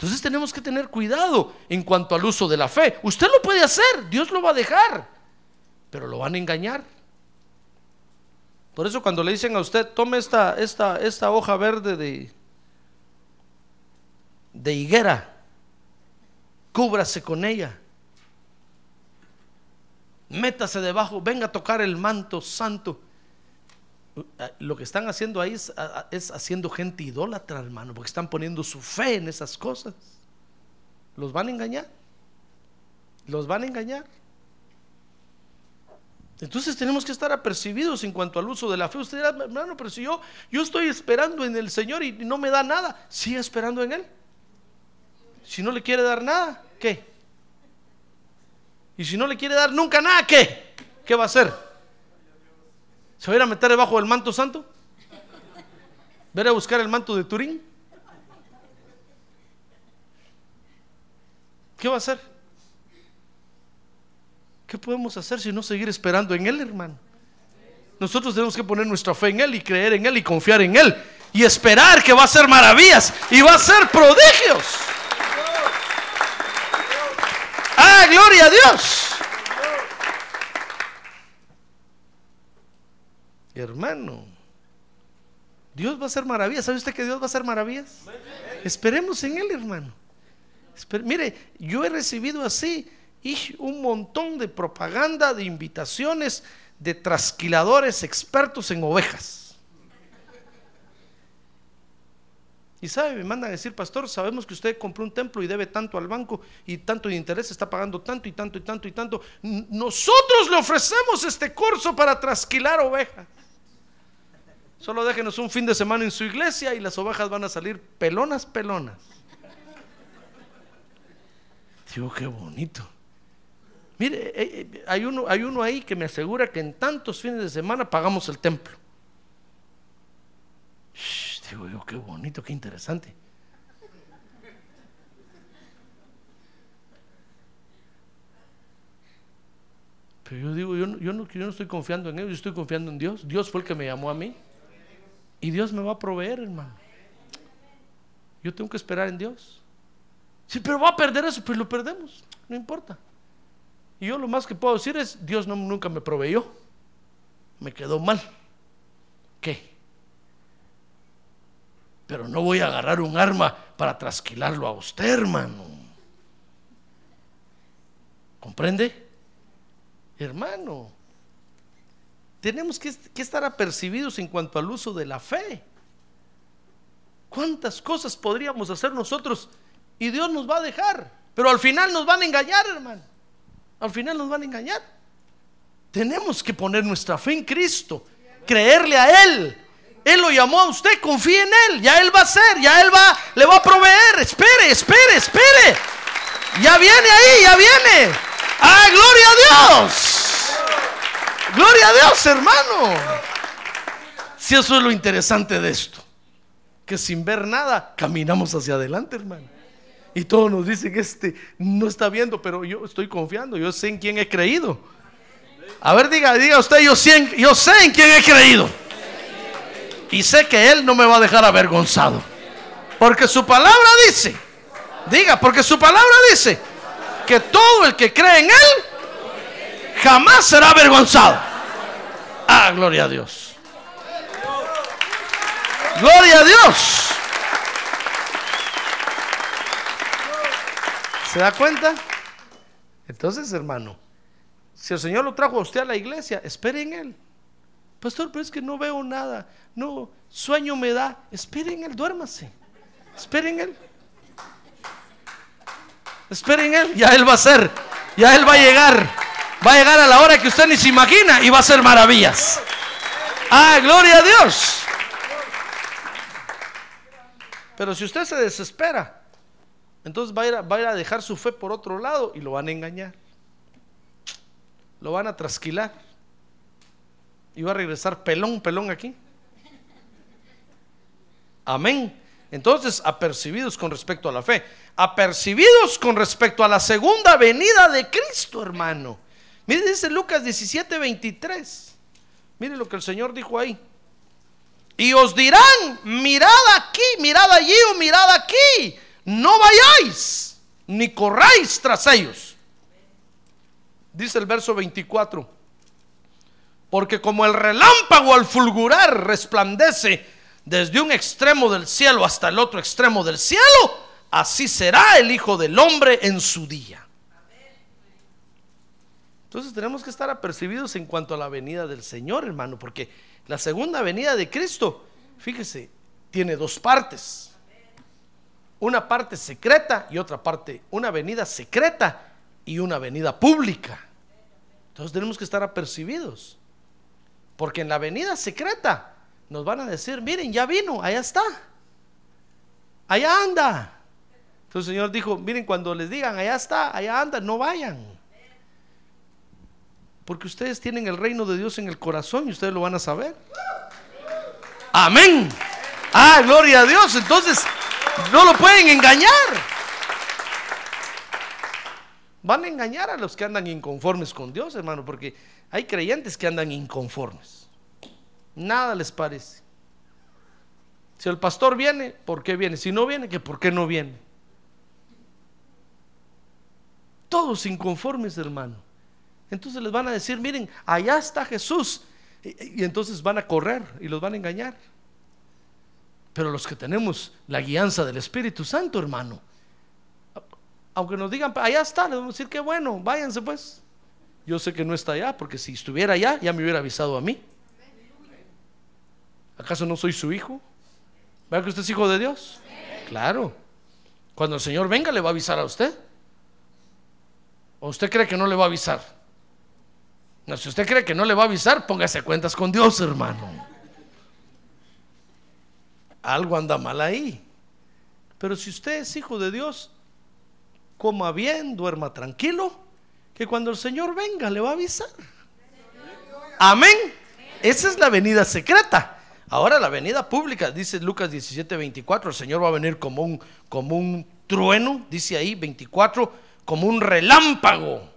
Entonces tenemos que tener cuidado en cuanto al uso de la fe. Usted lo puede hacer, Dios lo va a dejar, pero lo van a engañar. Por eso cuando le dicen a usted, tome esta, esta, esta hoja verde de, de higuera, cúbrase con ella métase debajo, venga a tocar el manto santo. Lo que están haciendo ahí es, haciendo gente idólatra, hermano, porque están poniendo su fe en esas cosas. Los van a engañar. Los van a engañar. Entonces tenemos que estar apercibidos en cuanto al uso de la fe. Usted dirá, hermano, pero si yo, yo estoy esperando en el Señor y no me da nada, sigue esperando en Él. Si no le quiere dar nada, ¿qué? Y si no le quiere dar nunca nada, ¿qué? ¿Qué va a hacer? ¿Se va a ir a meter debajo del manto santo? ¿Ver a buscar el manto de Turín? ¿Qué va a hacer? ¿Qué podemos hacer si no seguir esperando en Él, hermano? Nosotros tenemos que poner nuestra fe en Él y creer en Él y confiar en Él y esperar que va a hacer maravillas y va a ser prodigios. gloria a Dios. Hermano, Dios va a hacer maravillas. ¿Sabe usted que Dios va a hacer maravillas? Esperemos en Él, hermano. mire, yo he recibido así un montón de propaganda, de invitaciones de trasquiladores expertos en ovejas. Y sabe, me mandan a decir, pastor, sabemos que usted compró un templo y debe tanto al banco y tanto de interés, está pagando tanto y tanto y tanto y tanto. Nosotros le ofrecemos este curso para trasquilar ovejas. Solo déjenos un fin de semana en su iglesia y las ovejas van a salir pelonas, pelonas. Digo, qué bonito. Mire, eh, eh, hay uno, hay uno ahí que me asegura que en tantos fines de semana pagamos el templo. Digo yo, qué bonito, qué interesante. Pero yo digo, yo yo, no, yo no estoy confiando en ellos, yo estoy confiando en Dios. Dios fue el que me llamó a mí. Y Dios me va a proveer, hermano. Yo tengo que esperar en Dios. Sí, pero va a perder eso, pues lo perdemos, no importa. Y yo lo más que puedo decir es, Dios no, nunca me proveyó. Me quedó mal. ¿Qué? Pero no voy a agarrar un arma para trasquilarlo a usted, hermano. ¿Comprende? Hermano, tenemos que, estar apercibidos en cuanto al uso de la fe. ¿Cuántas cosas podríamos hacer nosotros y Dios nos va a dejar? Pero al final nos van a engañar, hermano. Al final nos van a engañar. Tenemos que poner nuestra fe en Cristo, creerle a Él. Él lo llamó a usted, confíe en Él. Ya Él va a hacer, ya Él va, le va a proveer. Espere, espere, espere. Ya viene ahí, ya viene. ¡Ah, gloria a Dios! Gloria a Dios, hermano. Si eso es lo interesante de esto, que sin ver nada caminamos hacia adelante, hermano. Y todos nos dicen, este no está viendo, pero yo estoy confiando, yo sé en quién he creído. A ver, diga, diga usted, yo sé, yo sé en quién he creído. Y sé que Él no me va a dejar avergonzado. Porque su palabra dice, diga, porque su palabra dice que todo el que cree en Él jamás será avergonzado. Ah, gloria a Dios. Gloria a Dios. ¿Se da cuenta? Entonces, hermano, si el Señor lo trajo a usted a la iglesia, espere en Él. Pastor, pero es que no veo nada. No, sueño me da. Espere en Él, duérmase. Espere en Él. Espere en Él. Ya Él va a ser. Ya Él va a llegar. Va a llegar a la hora que usted ni se imagina y va a hacer maravillas. Ah, gloria a Dios. Pero si usted se desespera, entonces va a, ir a, va a ir a dejar su fe por otro lado y lo van a engañar. Lo van a trasquilar. Y va a regresar pelón, pelón aquí. Amén. Entonces, apercibidos con respecto a la fe, apercibidos con respecto a la segunda venida de Cristo, hermano. Mire, dice Lucas 17, 23. Mire lo que el Señor dijo ahí. Y os dirán, mirad aquí, mirad allí o mirad aquí. No vayáis, ni corráis tras ellos. Dice el verso 24. Porque como el relámpago al fulgurar resplandece desde un extremo del cielo hasta el otro extremo del cielo, así será el Hijo del Hombre en su día. Entonces tenemos que estar apercibidos en cuanto a la venida del Señor, hermano, porque la segunda venida de Cristo, fíjese, tiene dos partes. Una parte secreta y otra parte, una venida secreta y una venida pública. Entonces tenemos que estar apercibidos. Porque en la venida secreta nos van a decir, miren, ya vino, allá está. Allá anda. Entonces el Señor dijo, miren, cuando les digan, allá está, allá anda, no vayan. Porque ustedes tienen el reino de Dios en el corazón y ustedes lo van a saber. Amén. Ah, gloria a Dios. Entonces, no lo pueden engañar. Van a engañar a los que andan inconformes con Dios, hermano, porque hay creyentes que andan inconformes. Nada les parece. Si el pastor viene, ¿por qué viene? Si no viene, que por qué no viene. Todos inconformes, hermano. Entonces les van a decir, miren, allá está Jesús. Y, entonces van a correr y los van a engañar. Pero los que tenemos la guianza del Espíritu Santo, hermano, aunque nos digan, allá está, les vamos a decir que bueno, váyanse pues. Yo sé que no está allá, porque si estuviera allá, ya me hubiera avisado a mí. ¿Acaso no soy su hijo? ¿Verdad que usted es hijo de Dios? Claro. Cuando el Señor venga, le va a avisar a usted. ¿O usted cree que no le va a avisar? Si usted cree que no le va a avisar, póngase cuentas con Dios, hermano. Algo anda mal ahí. Pero si usted es hijo de Dios, coma bien, duerma tranquilo, que cuando el Señor venga le va a avisar. Amén. Esa es la venida secreta. Ahora la venida pública, dice Lucas 17, 24, el Señor va a venir como un, como un trueno, dice ahí 24, como un relámpago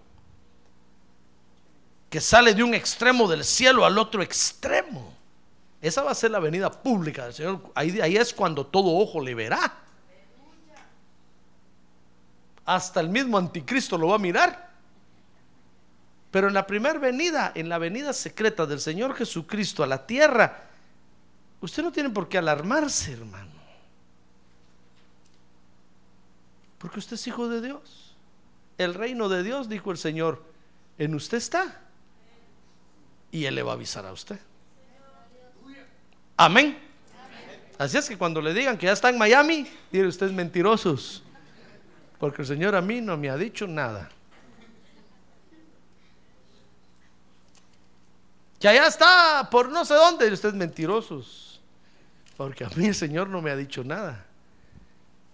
que sale de un extremo del cielo al otro extremo. Esa va a ser la venida pública del Señor. Ahí, es cuando todo ojo le verá. Hasta el mismo anticristo lo va a mirar. Pero en la primera venida, en la venida secreta del Señor Jesucristo a la tierra, usted no tiene por qué alarmarse, hermano. Porque usted es hijo de Dios. El reino de Dios, dijo el Señor, en usted está y Él le va a avisar a usted. Amén. Así es que cuando le digan que ya está en Miami, dice ustedes mentirosos, porque el Señor a mí no me ha dicho nada. Que allá está por no sé dónde, y ustedes mentirosos, porque a mí el Señor no me ha dicho nada.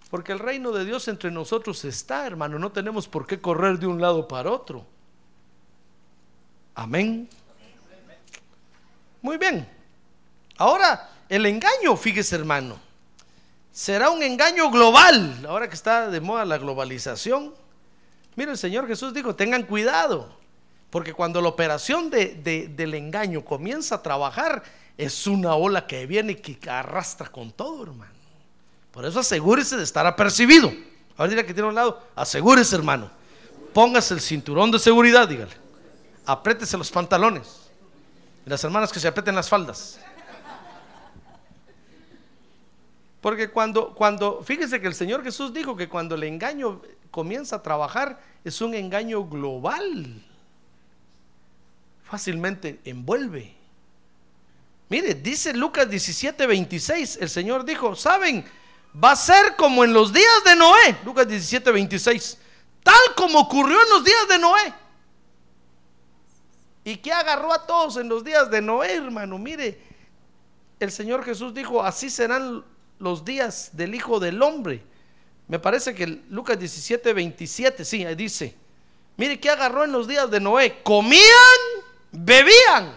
Porque el reino de Dios entre nosotros está, hermano, no tenemos por qué correr de un lado para otro. Amén. Muy bien. Ahora, el engaño, fíjese hermano, será un engaño global. Ahora que está de moda la globalización. Mire, el Señor Jesús dijo, tengan cuidado, porque cuando la operación de, del engaño comienza a trabajar, es una ola que viene y que arrastra con todo, hermano. Por eso asegúrese de estar apercibido. Ahora dirá que tiene un lado, asegúrese, hermano. Póngase el cinturón de seguridad, dígale. Apriétese los pantalones las hermanas que se aprieten las faldas. Porque cuando, cuando, fíjese que el Señor Jesús dijo que cuando el engaño comienza a trabajar es un engaño global. Fácilmente envuelve. Mire, dice Lucas 17, 26, el Señor dijo, ¿saben? Va a ser como en los días de Noé. Lucas 17, 26. Tal como ocurrió en los días de Noé. ¿Y qué agarró a todos en los días de Noé, hermano? Mire, el Señor Jesús dijo, así serán los días del Hijo del Hombre. Me parece que Lucas 17, 27, sí, ahí dice, mire, ¿qué agarró en los días de Noé? Comían, bebían,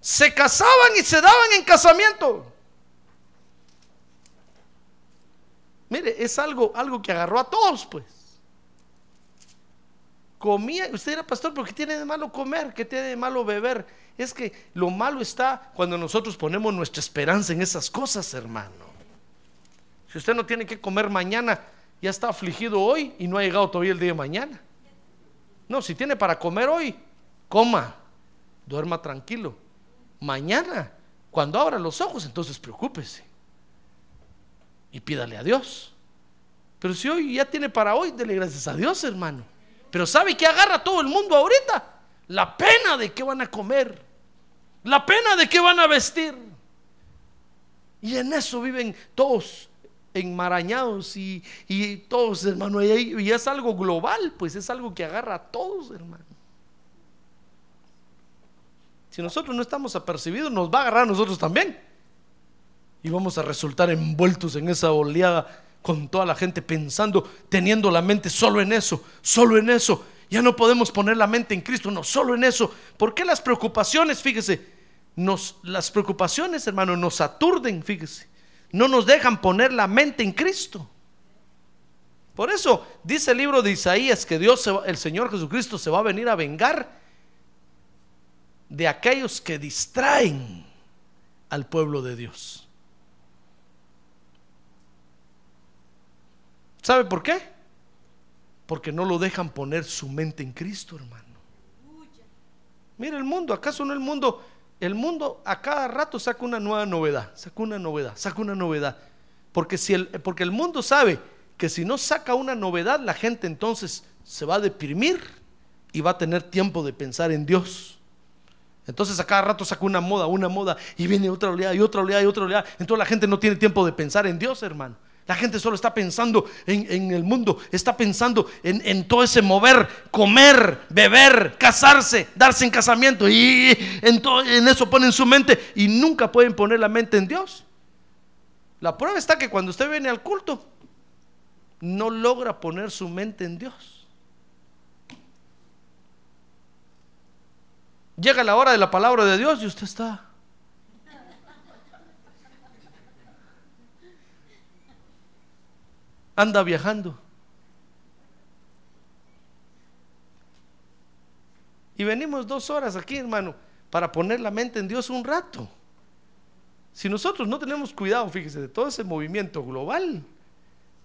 se casaban y se daban en casamiento. Mire, es algo, algo que agarró a todos, pues comía, usted era pastor, ¿por qué tiene de malo comer? ¿Qué tiene de malo beber? Es que lo malo está cuando nosotros ponemos nuestra esperanza en esas cosas, hermano. Si usted no tiene que comer mañana, ya está afligido hoy y no ha llegado todavía el día de mañana. No, si tiene para comer hoy, coma, duerma tranquilo. Mañana, cuando abra los ojos, entonces preocúpese y pídale a Dios. Pero si hoy ya tiene para hoy, dele gracias a Dios, hermano. Pero ¿sabe qué agarra todo el mundo ahorita? La pena de qué van a comer. La pena de qué van a vestir. Y en eso viven todos enmarañados y, todos, hermano. Y, es algo global, pues es algo que agarra a todos, hermano. Si nosotros no estamos apercibidos, nos va a agarrar a nosotros también. Y vamos a resultar envueltos en esa oleada con toda la gente pensando, teniendo la mente solo en eso, solo en eso. Ya no podemos poner la mente en Cristo, no, solo en eso. ¿Por qué las preocupaciones, fíjese, nos, las preocupaciones, hermano, nos aturden, fíjese, no nos dejan poner la mente en Cristo. Por eso dice el libro de Isaías que Dios, el Señor Jesucristo, se va a venir a vengar de aquellos que distraen al pueblo de Dios. ¿Sabe por qué? Porque no lo dejan poner su mente en Cristo, hermano. Mira el mundo, ¿acaso no el mundo? El mundo a cada rato saca una nueva novedad, saca una novedad, saca una novedad. Porque, si el, porque el mundo sabe que si no saca una novedad, la gente entonces se va a deprimir y va a tener tiempo de pensar en Dios. Entonces a cada rato saca una moda, una moda, y viene otra oleada, y otra oleada, y otra oleada. Entonces la gente no tiene tiempo de pensar en Dios, hermano. La gente solo está pensando en, el mundo, está pensando en, todo ese mover, comer, beber, casarse, darse en casamiento. Y en, todo, en eso ponen su mente y nunca pueden poner la mente en Dios. La prueba está que cuando usted viene al culto, no logra poner su mente en Dios. Llega la hora de la palabra de Dios y usted está anda viajando. Y venimos dos horas aquí, hermano, para poner la mente en Dios un rato. Si nosotros no tenemos cuidado, fíjese, de todo ese movimiento global,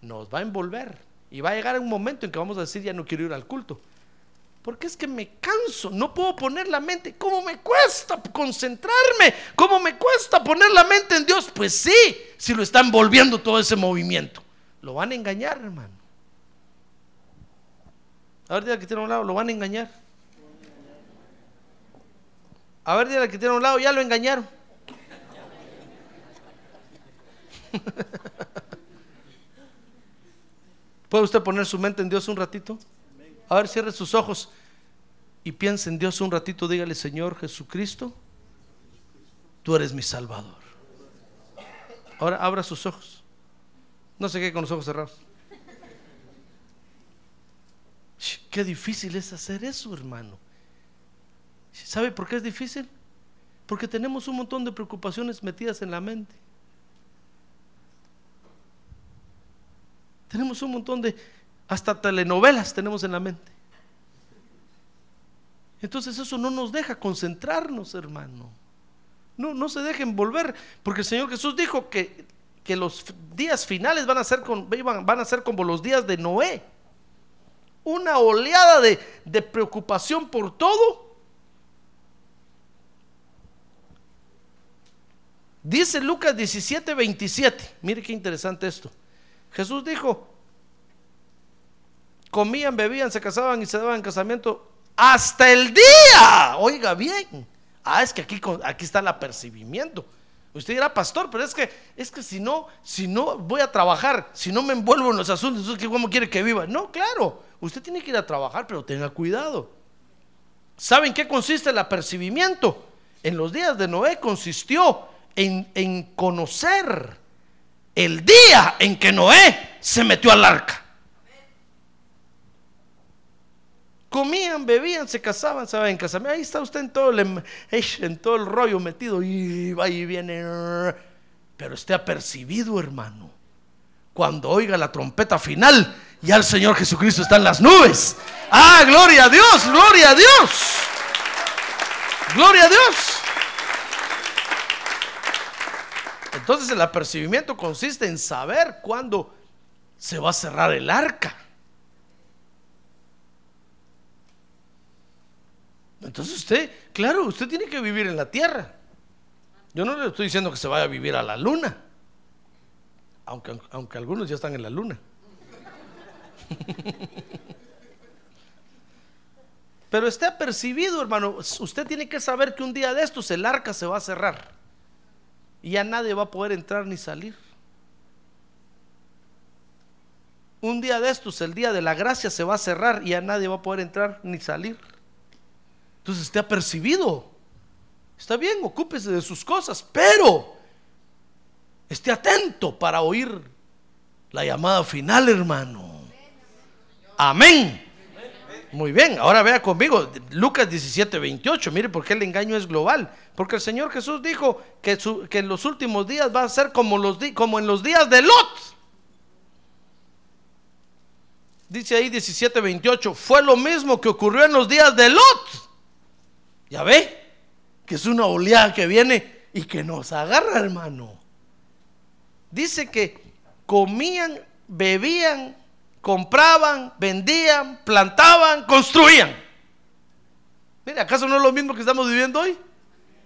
nos va a envolver. Y va a llegar un momento en que vamos a decir, ya no quiero ir al culto. Porque es que me canso, no puedo poner la mente. ¿Cómo me cuesta concentrarme? ¿Cómo me cuesta poner la mente en Dios? Pues sí, si lo está envolviendo todo ese movimiento. Lo van a engañar, hermano. A ver, dile que tiene a un lado, lo van a engañar. A ver, dile que tiene a un lado, ya lo engañaron. ¿Puede usted poner su mente en Dios un ratito? A ver, cierre sus ojos y piense en Dios un ratito. Dígale, Señor Jesucristo, tú eres mi Salvador. Ahora abra sus ojos. No se quede con los ojos cerrados. Qué difícil es hacer eso, hermano. ¿Sabe por qué es difícil? Porque tenemos un montón de preocupaciones metidas en la mente. Tenemos un montón de, hasta telenovelas tenemos en la mente. Entonces eso no nos deja concentrarnos, hermano. No, no se dejen envolver, porque el Señor Jesús dijo que, que los días finales van a, ser van a ser como los días de Noé. Una oleada de, de preocupación por todo. Dice Lucas 17, 27. Mire qué interesante esto. Jesús dijo, comían, bebían, se casaban y se daban en casamiento hasta el día. Oiga bien. Ah, es que aquí, aquí está el apercibimiento. Usted dirá, pastor, pero es que, es que si no, si no voy a trabajar, si no me envuelvo en los asuntos, ¿cómo quiere que viva? No, claro, usted tiene que ir a trabajar, pero tenga cuidado. ¿Saben qué consiste el apercibimiento? En los días de Noé consistió en, en conocer el día en que Noé se metió al arca. Comían, bebían, se casaban, se en casa. Ahí está usted en todo, el, em, en todo el rollo metido y va y viene. Pero esté apercibido, hermano. Cuando oiga la trompeta final, ya el Señor Jesucristo está en las nubes. Ah, gloria a Dios, gloria a Dios. Gloria a Dios. Entonces el apercibimiento consiste en saber cuándo se va a cerrar el arca. Entonces usted, claro, usted tiene que vivir en la tierra. Yo no le estoy diciendo que se vaya a vivir a la luna, aunque, aunque algunos ya están en la luna. Pero esté apercibido, hermano. Usted tiene que saber que un día de estos el arca se va a cerrar y ya nadie va a poder entrar ni salir. Un día de estos, el día de la gracia se va a cerrar y ya nadie va a poder entrar ni salir. Entonces esté apercibido. Está bien, ocúpese de sus cosas, pero esté atento para oír la llamada final, hermano. Amén. Muy bien, ahora vea conmigo, Lucas 17, 28, mire por qué el engaño es global. Porque el Señor Jesús dijo que, en los últimos días va a ser como, como en los días de Lot. Dice ahí 17, 28, fue lo mismo que ocurrió en los días de Lot. Ya ve, que es una oleada que viene y que nos agarra, hermano. Dice que comían, bebían compraban, vendían, plantaban, construían. Mire, ¿acaso no es lo mismo que estamos viviendo hoy?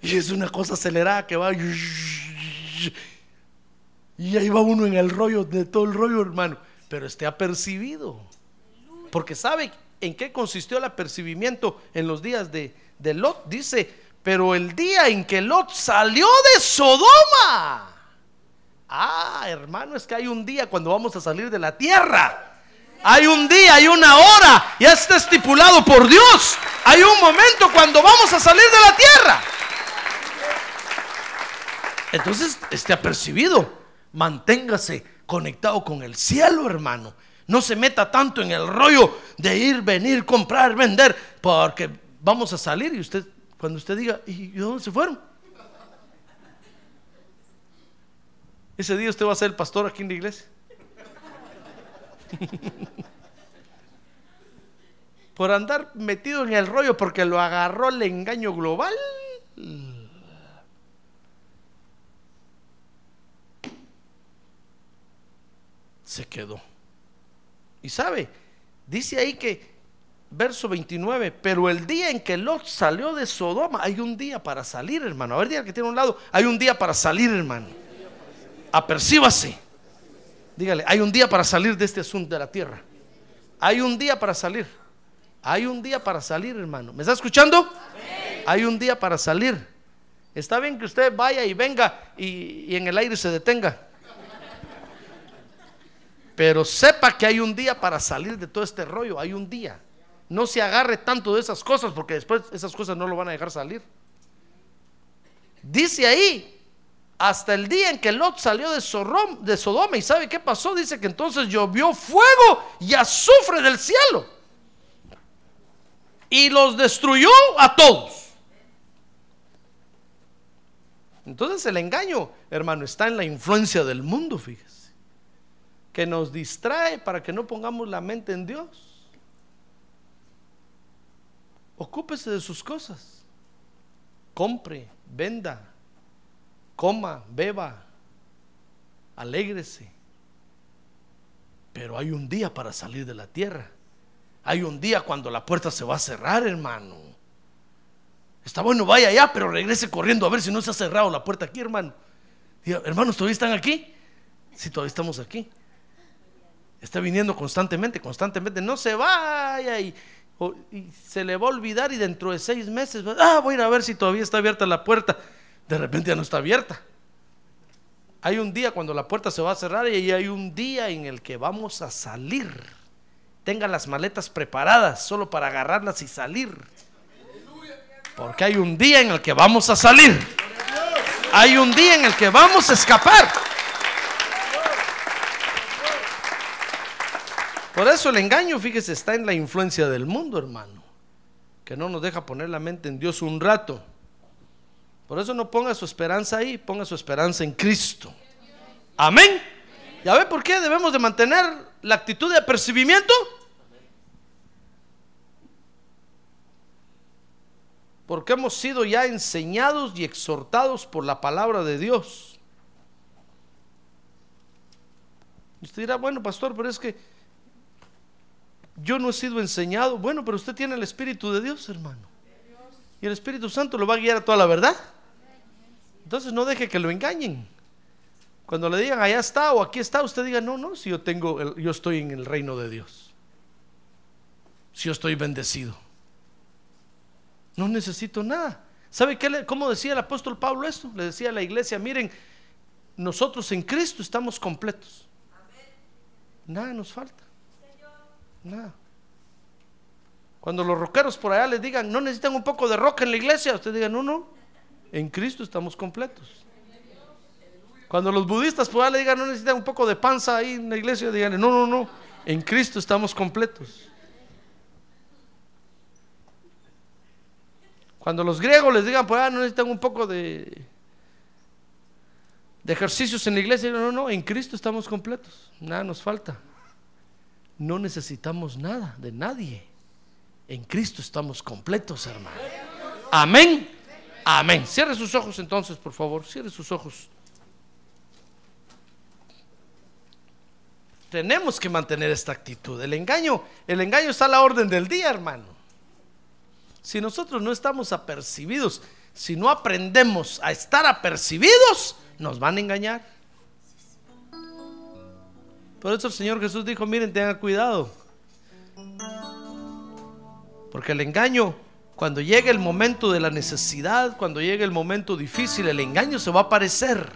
Y es una cosa acelerada que va. Y ahí va uno en el rollo, de todo el rollo, hermano. Pero esté apercibido. Porque sabe en qué consistió el apercibimiento en los días de, Lot. Dice, pero el día en que Lot salió de Sodoma. Ah, hermano, es que hay un día cuando vamos a salir de la tierra hay un día, hay una hora, ya está estipulado por Dios. Hay un momento cuando vamos a salir de la tierra. Entonces, esté apercibido, manténgase conectado con el cielo, hermano. No se meta tanto en el rollo de ir, venir, comprar, vender, porque vamos a salir y usted, cuando usted diga, ¿y dónde se fueron? Ese día usted va a ser el pastor aquí en la iglesia. Por andar metido en el rollo porque lo agarró el engaño global. Se quedó. Y sabe, dice ahí que, verso 29, pero el día en que Lot salió de Sodoma, hay un día para salir, hermano. A ver, día que tiene un lado, hay un día para salir, hermano. Apercíbase. Dígale, hay un día para salir de este asunto de la tierra. Hay un día para salir. Hay un día para salir, hermano. ¿Me está escuchando? Hay un día para salir. Está bien que usted vaya y venga y, y en el aire se detenga. Pero sepa que hay un día para salir de todo este rollo. Hay un día. No se agarre tanto de esas cosas porque después esas cosas no lo van a dejar salir. Dice ahí, hasta el día en que Lot salió de, Sodoma y sabe qué pasó, dice que entonces llovió fuego y azufre del cielo y los destruyó a todos. Entonces el engaño, hermano, está en la influencia del mundo, fíjese, que nos distrae para que no pongamos la mente en Dios. Ocúpese de sus cosas, compre, venda, coma, beba, alégrese. Pero hay un día para salir de la tierra. Hay un día cuando la puerta se va a cerrar, hermano. Está bueno, vaya allá, pero regrese corriendo a ver si no se ha cerrado la puerta aquí, hermano. Hermanos, ¿todavía están aquí? Sí, todavía estamos aquí. Está viniendo constantemente, constantemente. No se vaya y, se le va a olvidar y dentro de seis meses, ah, voy a ir a ver si todavía está abierta la puerta. De repente ya no está abierta. Hay un día cuando la puerta se va a cerrar y hay un día en el que vamos a salir. Tenga las maletas preparadas solo para agarrarlas y salir. Porque hay un día en el que vamos a salir. Hay un día en el que vamos a escapar. Por eso el engaño, fíjese, está en la influencia del mundo, hermano. Que no nos deja poner la mente en Dios un rato. Por eso no ponga su esperanza ahí, ponga su esperanza en Cristo. Amén. ¿Ya ve por qué debemos de mantener la actitud de apercibimiento? Porque hemos sido ya enseñados y exhortados por la palabra de Dios. Usted dirá, bueno, pastor, pero es que yo no he sido enseñado. Bueno, pero usted tiene el Espíritu de Dios, hermano. Y el Espíritu Santo lo va a guiar a toda la verdad. Entonces no deje que lo engañen. Cuando le digan allá está o aquí está, usted diga, no, no, si yo tengo, yo estoy en el reino de Dios. Si yo estoy bendecido. No necesito nada. ¿Sabe qué cómo decía el apóstol Pablo esto? Le decía a la iglesia, miren, nosotros en Cristo estamos completos. Nada nos falta. Nada. Cuando los rockeros por allá les digan, no necesitan un poco de roca en la iglesia, usted diga, no, no, en Cristo estamos completos. Cuando los budistas por allá le digan, no necesitan un poco de panza ahí en la iglesia, digan, no, no, no, en Cristo estamos completos. Cuando los griegos les digan, por allá no necesitan un poco de, de ejercicios en la iglesia, no, no, no, en Cristo estamos completos, nada nos falta. No necesitamos nada de nadie. En Cristo estamos completos, hermano. Amén. Amén. Cierre sus ojos entonces, por favor. Cierre sus ojos. Tenemos que mantener esta actitud. El engaño, el engaño está a la orden del día, hermano. Si nosotros no estamos apercibidos, si no aprendemos a estar apercibidos, nos van a engañar. Por eso el Señor Jesús dijo, miren, tengan cuidado. Porque el engaño, cuando llegue el momento de la necesidad, cuando llegue el momento difícil, el engaño se va a aparecer.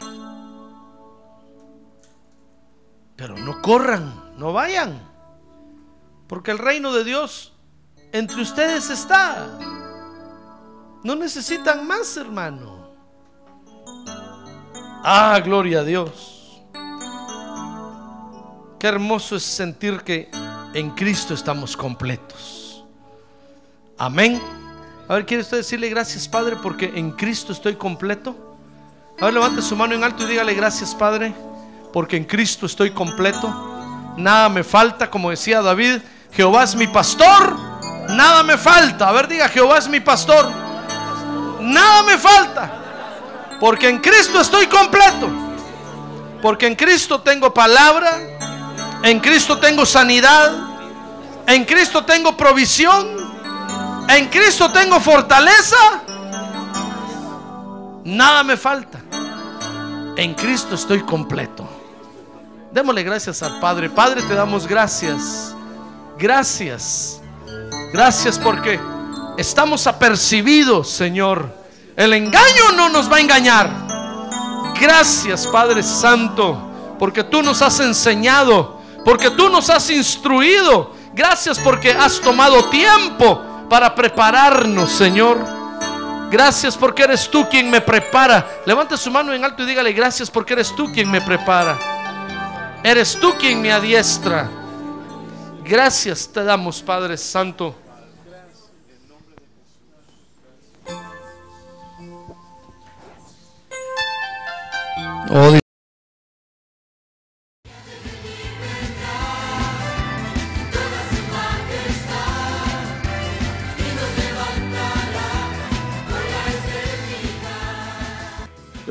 Pero no corran, no vayan. Porque el reino de Dios entre ustedes está. No necesitan más, hermano. Ah, gloria a Dios. Qué hermoso es sentir que en Cristo estamos completos. Amén. A ver, ¿quiere usted decirle gracias, Padre, porque en Cristo estoy completo? A ver, levante su mano en alto y dígale gracias, Padre, porque en Cristo estoy completo. nada me falta, como decía David, Jehová es mi pastor, nada me falta. A ver, diga, Jehová es mi pastor, nada me falta, porque en Cristo estoy completo, porque en Cristo tengo palabra, en Cristo tengo sanidad, en Cristo tengo provisión, en Cristo tengo fortaleza, nada me falta. En Cristo estoy completo. Démosle gracias al Padre. Padre, te damos gracias. Gracias. Gracias porque estamos apercibidos, Señor. El engaño no nos va a engañar. Gracias, Padre Santo, porque tú nos has enseñado, porque tú nos has instruido. Gracias porque has tomado tiempo para prepararnos, Señor. Gracias porque eres tú quien me prepara. Levante su mano en alto y dígale gracias porque eres tú quien me prepara. Eres tú quien me adiestra. Gracias te damos, Padre Santo. Oh,